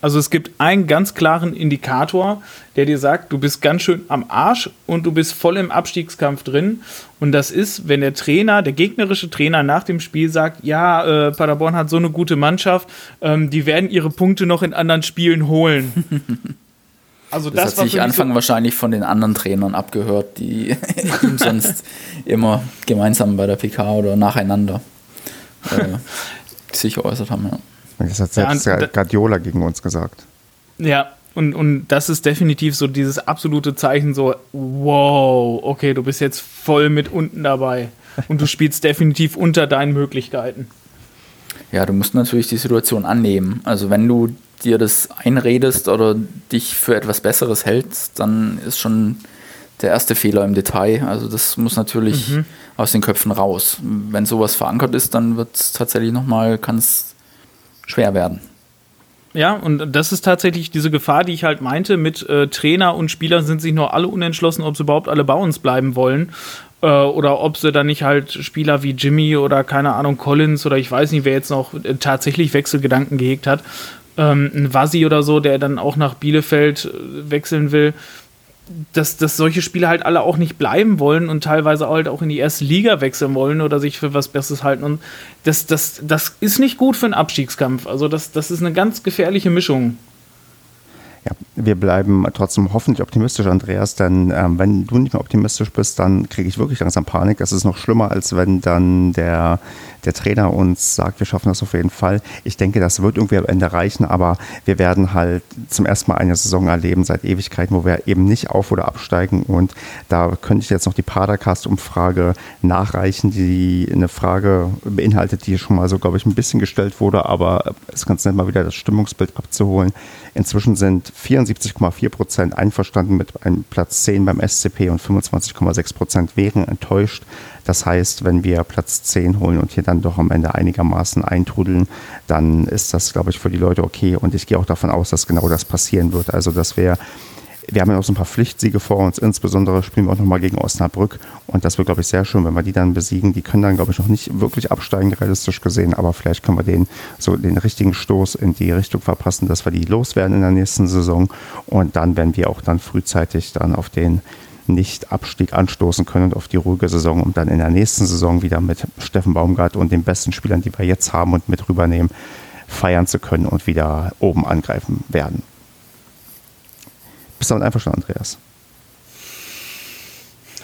Also es gibt einen ganz klaren Indikator, der dir sagt, du bist ganz schön am Arsch und du bist voll im Abstiegskampf drin. Und das ist, wenn der Trainer, der gegnerische Trainer nach dem Spiel sagt, ja, äh, Paderborn hat so eine gute Mannschaft, ähm, die werden ihre Punkte noch in anderen Spielen holen. [laughs] Also das, das hat sich Anfang so wahrscheinlich von den anderen Trainern abgehört, die [laughs] sonst immer gemeinsam bei der PK oder nacheinander äh, [laughs] sich geäußert haben. Ja. Das hat selbst ja, Guardiola gegen uns gesagt. Ja, und, und das ist definitiv so dieses absolute Zeichen, so, wow, okay, du bist jetzt voll mit unten dabei. Und du spielst definitiv unter deinen Möglichkeiten. Ja, du musst natürlich die Situation annehmen. Also wenn du dir das einredest oder dich für etwas Besseres hältst, dann ist schon der erste Fehler im Detail. Also das muss natürlich mhm. aus den Köpfen raus. Wenn sowas verankert ist, dann wird es tatsächlich nochmal, kann es schwer werden. Ja, und das ist tatsächlich diese Gefahr, die ich halt meinte, mit äh, Trainer und Spieler sind sich noch alle unentschlossen, ob sie überhaupt alle bei uns bleiben wollen. Äh, oder ob sie dann nicht halt Spieler wie Jimmy oder keine Ahnung, Collins oder ich weiß nicht, wer jetzt noch äh, tatsächlich Wechselgedanken gehegt hat. Ähm, ein Vasi oder so, der dann auch nach Bielefeld äh, wechseln will dass, dass solche Spieler halt alle auch nicht bleiben wollen und teilweise halt auch in die erste Liga wechseln wollen oder sich für was Besseres halten. Und das, das, das ist nicht gut für einen Abstiegskampf. Also das, das ist eine ganz gefährliche Mischung. Ja, wir bleiben trotzdem hoffentlich optimistisch, Andreas, denn ähm, wenn du nicht mehr optimistisch bist, dann kriege ich wirklich langsam Panik. Das ist noch schlimmer, als wenn dann der, der Trainer uns sagt, wir schaffen das auf jeden Fall. Ich denke, das wird irgendwie am Ende reichen, aber wir werden halt zum ersten Mal eine Saison erleben seit Ewigkeiten, wo wir eben nicht auf- oder absteigen. Und da könnte ich jetzt noch die Padercast-Umfrage nachreichen, die eine Frage beinhaltet, die schon mal so, glaube ich, ein bisschen gestellt wurde, aber es ist ganz nett, mal wieder das Stimmungsbild abzuholen. Inzwischen sind 74,4 Prozent einverstanden mit einem Platz 10 beim SCP und 25,6 Prozent wären enttäuscht. Das heißt, wenn wir Platz 10 holen und hier dann doch am Ende einigermaßen eintrudeln, dann ist das, glaube ich, für die Leute okay. Und ich gehe auch davon aus, dass genau das passieren wird. Also, dass wir wir haben ja auch so ein paar Pflichtsiege vor uns. Insbesondere spielen wir auch nochmal gegen Osnabrück. Und das wird, glaube ich, sehr schön, wenn wir die dann besiegen. Die können dann, glaube ich, noch nicht wirklich absteigen, realistisch gesehen. Aber vielleicht können wir denen so den richtigen Stoß in die Richtung verpassen, dass wir die loswerden in der nächsten Saison. Und dann werden wir auch dann frühzeitig dann auf den nicht-Abstieg anstoßen können und auf die ruhige Saison, um dann in der nächsten Saison wieder mit Steffen Baumgart und den besten Spielern, die wir jetzt haben und mit rübernehmen, feiern zu können und wieder oben angreifen werden. Bist du damit einverstanden, Andreas?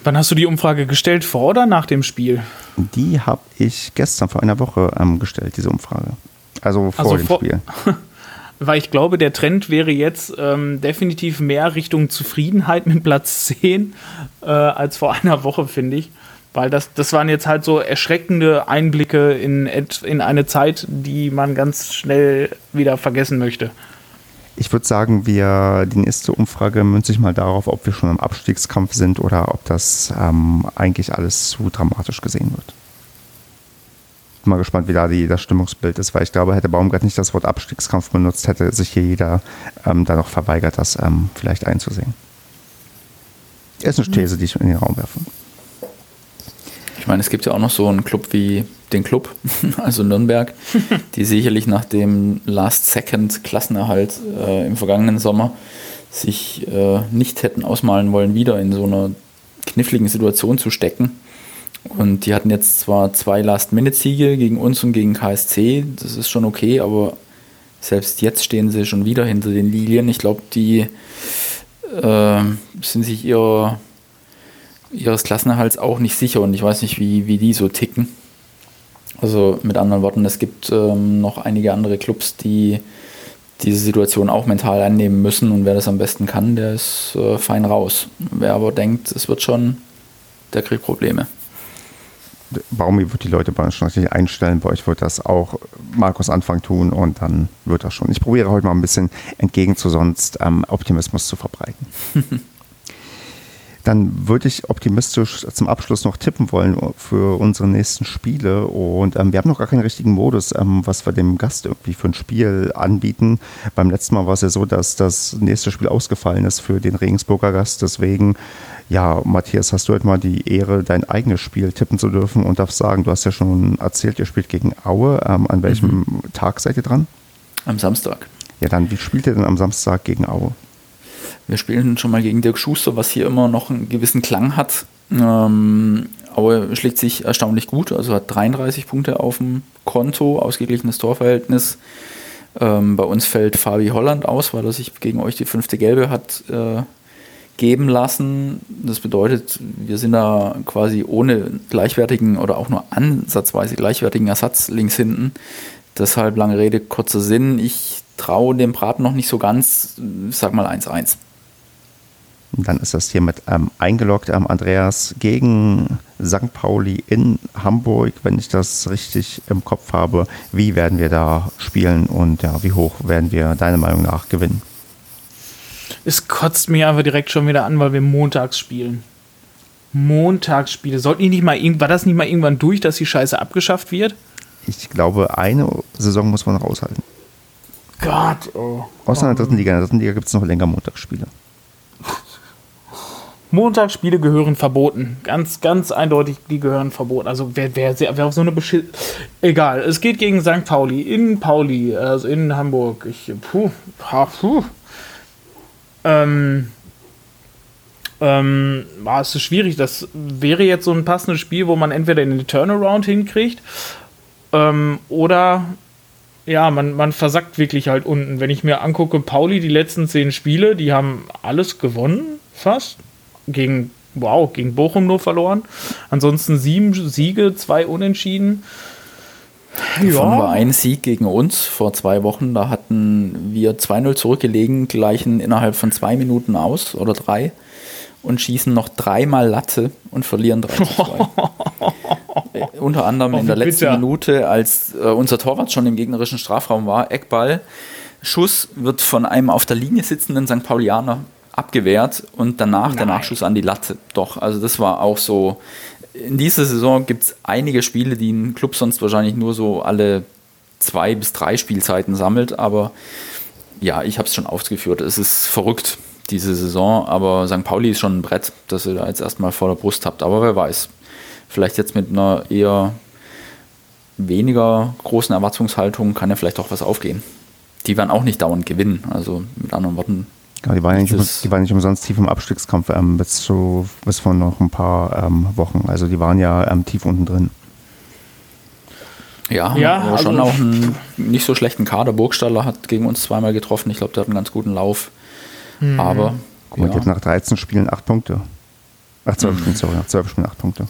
Wann hast du die Umfrage gestellt? Vor oder nach dem Spiel? Die habe ich gestern vor einer Woche ähm, gestellt, diese Umfrage. Also vor also dem vor Spiel. [laughs] Weil ich glaube, der Trend wäre jetzt ähm, definitiv mehr Richtung Zufriedenheit mit Platz 10 äh, als vor einer Woche, finde ich. Weil das, das waren jetzt halt so erschreckende Einblicke in, in eine Zeit, die man ganz schnell wieder vergessen möchte. Ich würde sagen, wir, die nächste Umfrage münzt sich mal darauf, ob wir schon im Abstiegskampf sind oder ob das ähm, eigentlich alles zu dramatisch gesehen wird. Bin mal gespannt, wie da die, das Stimmungsbild ist, weil ich glaube, hätte Baumgart nicht das Wort Abstiegskampf benutzt, hätte sich hier jeder ähm, da noch verweigert, das ähm, vielleicht einzusehen. Das ist eine These, die ich in den Raum werfe. Ich meine, es gibt ja auch noch so einen Club wie den Club, [laughs] also Nürnberg, die sicherlich nach dem Last-Second-Klassenerhalt äh, im vergangenen Sommer sich äh, nicht hätten ausmalen wollen, wieder in so einer kniffligen Situation zu stecken. Und die hatten jetzt zwar zwei Last-Minute-Siege gegen uns und gegen KSC, das ist schon okay, aber selbst jetzt stehen sie schon wieder hinter den Lilien. Ich glaube, die äh, sind sich ihrer ihres Klassenerhalts auch nicht sicher und ich weiß nicht, wie, wie die so ticken. Also mit anderen Worten, es gibt ähm, noch einige andere Clubs, die diese Situation auch mental annehmen müssen und wer das am besten kann, der ist äh, fein raus. Wer aber denkt, es wird schon, der kriegt Probleme. Baumi wird die Leute bei uns schon richtig einstellen. Bei euch wird das auch Markus Anfang tun und dann wird das schon. Ich probiere heute mal ein bisschen entgegen zu sonst ähm, Optimismus zu verbreiten. [laughs] dann würde ich optimistisch zum Abschluss noch tippen wollen für unsere nächsten Spiele. Und ähm, wir haben noch gar keinen richtigen Modus, ähm, was wir dem Gast irgendwie für ein Spiel anbieten. Beim letzten Mal war es ja so, dass das nächste Spiel ausgefallen ist für den Regensburger Gast. Deswegen, ja, Matthias, hast du heute mal die Ehre, dein eigenes Spiel tippen zu dürfen und darfst sagen, du hast ja schon erzählt, ihr spielt gegen Aue. Ähm, an welchem mhm. Tag seid ihr dran? Am Samstag. Ja, dann, wie spielt ihr denn am Samstag gegen Aue? Wir spielen schon mal gegen Dirk Schuster, was hier immer noch einen gewissen Klang hat. Ähm, Aue schlägt sich erstaunlich gut, also hat 33 Punkte auf dem Konto, ausgeglichenes Torverhältnis. Ähm, bei uns fällt Fabi Holland aus, weil er sich gegen euch die fünfte Gelbe hat äh, geben lassen. Das bedeutet, wir sind da quasi ohne gleichwertigen oder auch nur ansatzweise gleichwertigen Ersatz links hinten. Deshalb lange Rede, kurzer Sinn. Ich traue dem Braten noch nicht so ganz. Sag mal 1-1. Dann ist das hiermit ähm, eingeloggt. Ähm, Andreas gegen St. Pauli in Hamburg, wenn ich das richtig im Kopf habe. Wie werden wir da spielen und ja, wie hoch werden wir deiner Meinung nach gewinnen? es kotzt mich einfach direkt schon wieder an, weil wir montags spielen. Montagsspiele. Sollten die nicht mal war das nicht mal irgendwann durch, dass die Scheiße abgeschafft wird? Ich glaube, eine Saison muss man noch aushalten. Gott, oh. Außer in der dritten Liga. In der dritten Liga gibt es noch länger Montagsspiele. Montagsspiele gehören verboten. Ganz, ganz eindeutig, die gehören verboten. Also wer, wer, wer auf so eine Beschiss. Egal, es geht gegen St. Pauli, in Pauli, also in Hamburg. Ich, puh, puh. Ähm, ähm, war es ist schwierig. Das wäre jetzt so ein passendes Spiel, wo man entweder in den Turnaround hinkriegt ähm, oder ja, man, man versackt wirklich halt unten. Wenn ich mir angucke, Pauli, die letzten zehn Spiele, die haben alles gewonnen, fast gegen, wow, gegen Bochum nur verloren. Ansonsten sieben Siege, zwei Unentschieden. Davon ja. war ein Sieg gegen uns vor zwei Wochen. Da hatten wir 2-0 zurückgelegen, gleichen innerhalb von zwei Minuten aus oder drei und schießen noch dreimal Latte und verlieren 3 2. [laughs] äh, unter anderem oh, in der letzten bitter. Minute, als äh, unser Torwart schon im gegnerischen Strafraum war, Eckball. Schuss wird von einem auf der Linie sitzenden St. Paulianer abgewehrt und danach Nein. der Nachschuss an die Latte. Doch, also das war auch so. In dieser Saison gibt es einige Spiele, die ein Club sonst wahrscheinlich nur so alle zwei bis drei Spielzeiten sammelt, aber ja, ich habe es schon ausgeführt. Es ist verrückt, diese Saison, aber St. Pauli ist schon ein Brett, das ihr da jetzt erstmal vor der Brust habt. Aber wer weiß, vielleicht jetzt mit einer eher weniger großen Erwartungshaltung kann ja vielleicht auch was aufgehen. Die werden auch nicht dauernd gewinnen. Also mit anderen Worten, ja, die, waren nicht, um, die waren nicht umsonst tief im Abstiegskampf ähm, bis, zu, bis vor noch ein paar ähm, Wochen. Also die waren ja ähm, tief unten drin. Ja, ja aber also schon auch einen nicht so schlechten Kader. Burgstaller hat gegen uns zweimal getroffen. Ich glaube, der hat einen ganz guten Lauf. Mhm. Aber. Guck mal, ja. die nach 13 Spielen 8 Punkte. Ach, 12 mhm. Spielen, sorry, nach 12 Spielen 8 Punkte.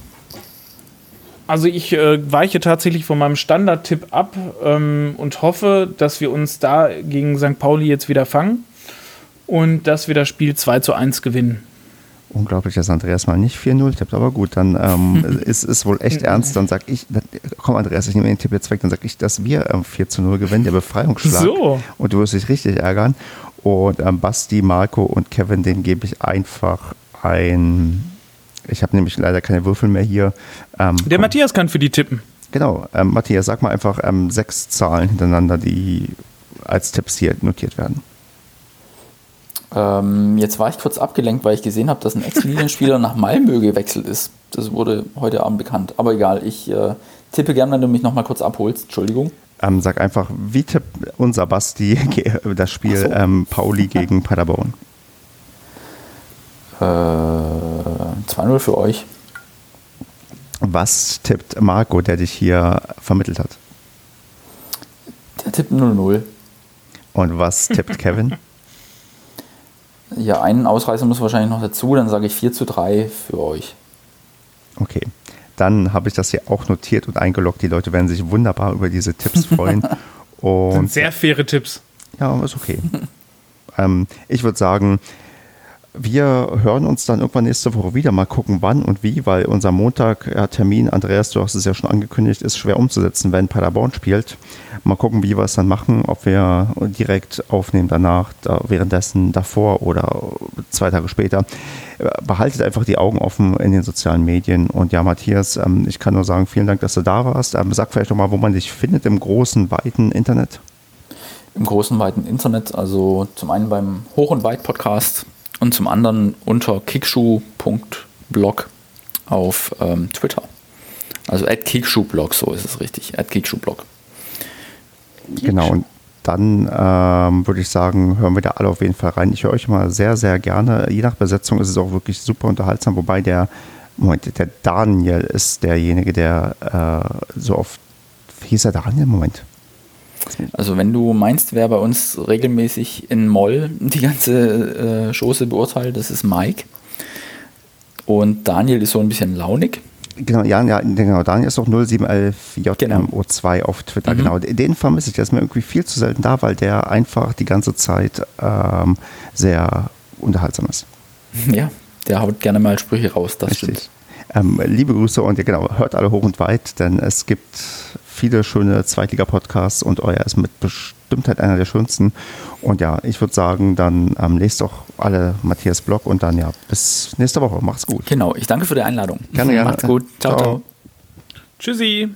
Also ich äh, weiche tatsächlich von meinem Standardtipp ab ähm, und hoffe, dass wir uns da gegen St. Pauli jetzt wieder fangen und dass wir das Spiel 2 zu 1 gewinnen. Unglaublich, dass Andreas mal nicht 4-0 tippt, aber gut, dann ähm, [laughs] ist es wohl echt ernst. Dann sag ich, dann, komm Andreas, ich nehme den Tipp jetzt weg, dann sag ich, dass wir ähm, 4 zu 0 gewinnen, der Befreiungsschlag. So. Und du wirst dich richtig ärgern. Und ähm, Basti, Marco und Kevin, den gebe ich einfach ein. Ich habe nämlich leider keine Würfel mehr hier. Ähm, der Matthias kann für die tippen. Genau, ähm, Matthias, sag mal einfach ähm, sechs Zahlen hintereinander, die als Tipps hier notiert werden. Ähm, jetzt war ich kurz abgelenkt, weil ich gesehen habe, dass ein Ex-Linienspieler nach Malmö gewechselt ist. Das wurde heute Abend bekannt. Aber egal, ich äh, tippe gern, wenn du mich nochmal kurz abholst. Entschuldigung. Ähm, sag einfach, wie tippt unser Basti das Spiel so. ähm, Pauli gegen Paderborn? Äh, 2-0 für euch. Was tippt Marco, der dich hier vermittelt hat? Der tippt 0-0. Und was tippt Kevin? [laughs] Ja, einen Ausreißer muss wahrscheinlich noch dazu, dann sage ich 4 zu 3 für euch. Okay. Dann habe ich das hier auch notiert und eingeloggt. Die Leute werden sich wunderbar über diese Tipps [laughs] freuen. Und sind sehr faire Tipps. Ja, ist okay. [laughs] ähm, ich würde sagen, wir hören uns dann irgendwann nächste Woche wieder. Mal gucken, wann und wie, weil unser Montag-Termin, Andreas, du hast es ja schon angekündigt, ist schwer umzusetzen, wenn Paderborn spielt. Mal gucken, wie wir es dann machen, ob wir direkt aufnehmen danach, da, währenddessen, davor oder zwei Tage später. Behaltet einfach die Augen offen in den sozialen Medien. Und ja, Matthias, ähm, ich kann nur sagen, vielen Dank, dass du da warst. Ähm, sag vielleicht nochmal, wo man dich findet im großen, weiten Internet. Im großen, weiten Internet, also zum einen beim Hoch- und Weit-Podcast und zum anderen unter kickschuh.blog auf ähm, Twitter. Also at kickschuhblog, so ist es richtig, at kickschuhblog. Genau, und dann ähm, würde ich sagen, hören wir da alle auf jeden Fall rein. Ich höre euch immer sehr, sehr gerne. Je nach Besetzung ist es auch wirklich super unterhaltsam, wobei der, Moment, der Daniel ist derjenige, der äh, so oft, hieß der Daniel? Moment. Also wenn du meinst, wer bei uns regelmäßig in Moll die ganze äh, Chose beurteilt, das ist Mike. Und Daniel ist so ein bisschen launig. Genau, ja, ja, genau. Daniel ist auch 0711JMO2 genau. auf Twitter, mhm. genau. Den vermisse ich, der ist mir irgendwie viel zu selten da, weil der einfach die ganze Zeit ähm, sehr unterhaltsam ist. [laughs] Ja, der haut gerne mal Sprüche raus, das Richtig. stimmt. Ähm, liebe Grüße und ja genau, hört alle hoch und weit, denn es gibt viele schöne Zweitliga-Podcasts und euer ist mit Bestimmtheit einer der schönsten. Und ja, ich würde sagen, dann ähm, lest doch alle Matthias Blog und dann ja, bis nächste Woche. Macht's gut. Genau, ich danke für die Einladung. Gerne, gerne. Macht's gut. ciao. ciao. ciao. Tschüssi.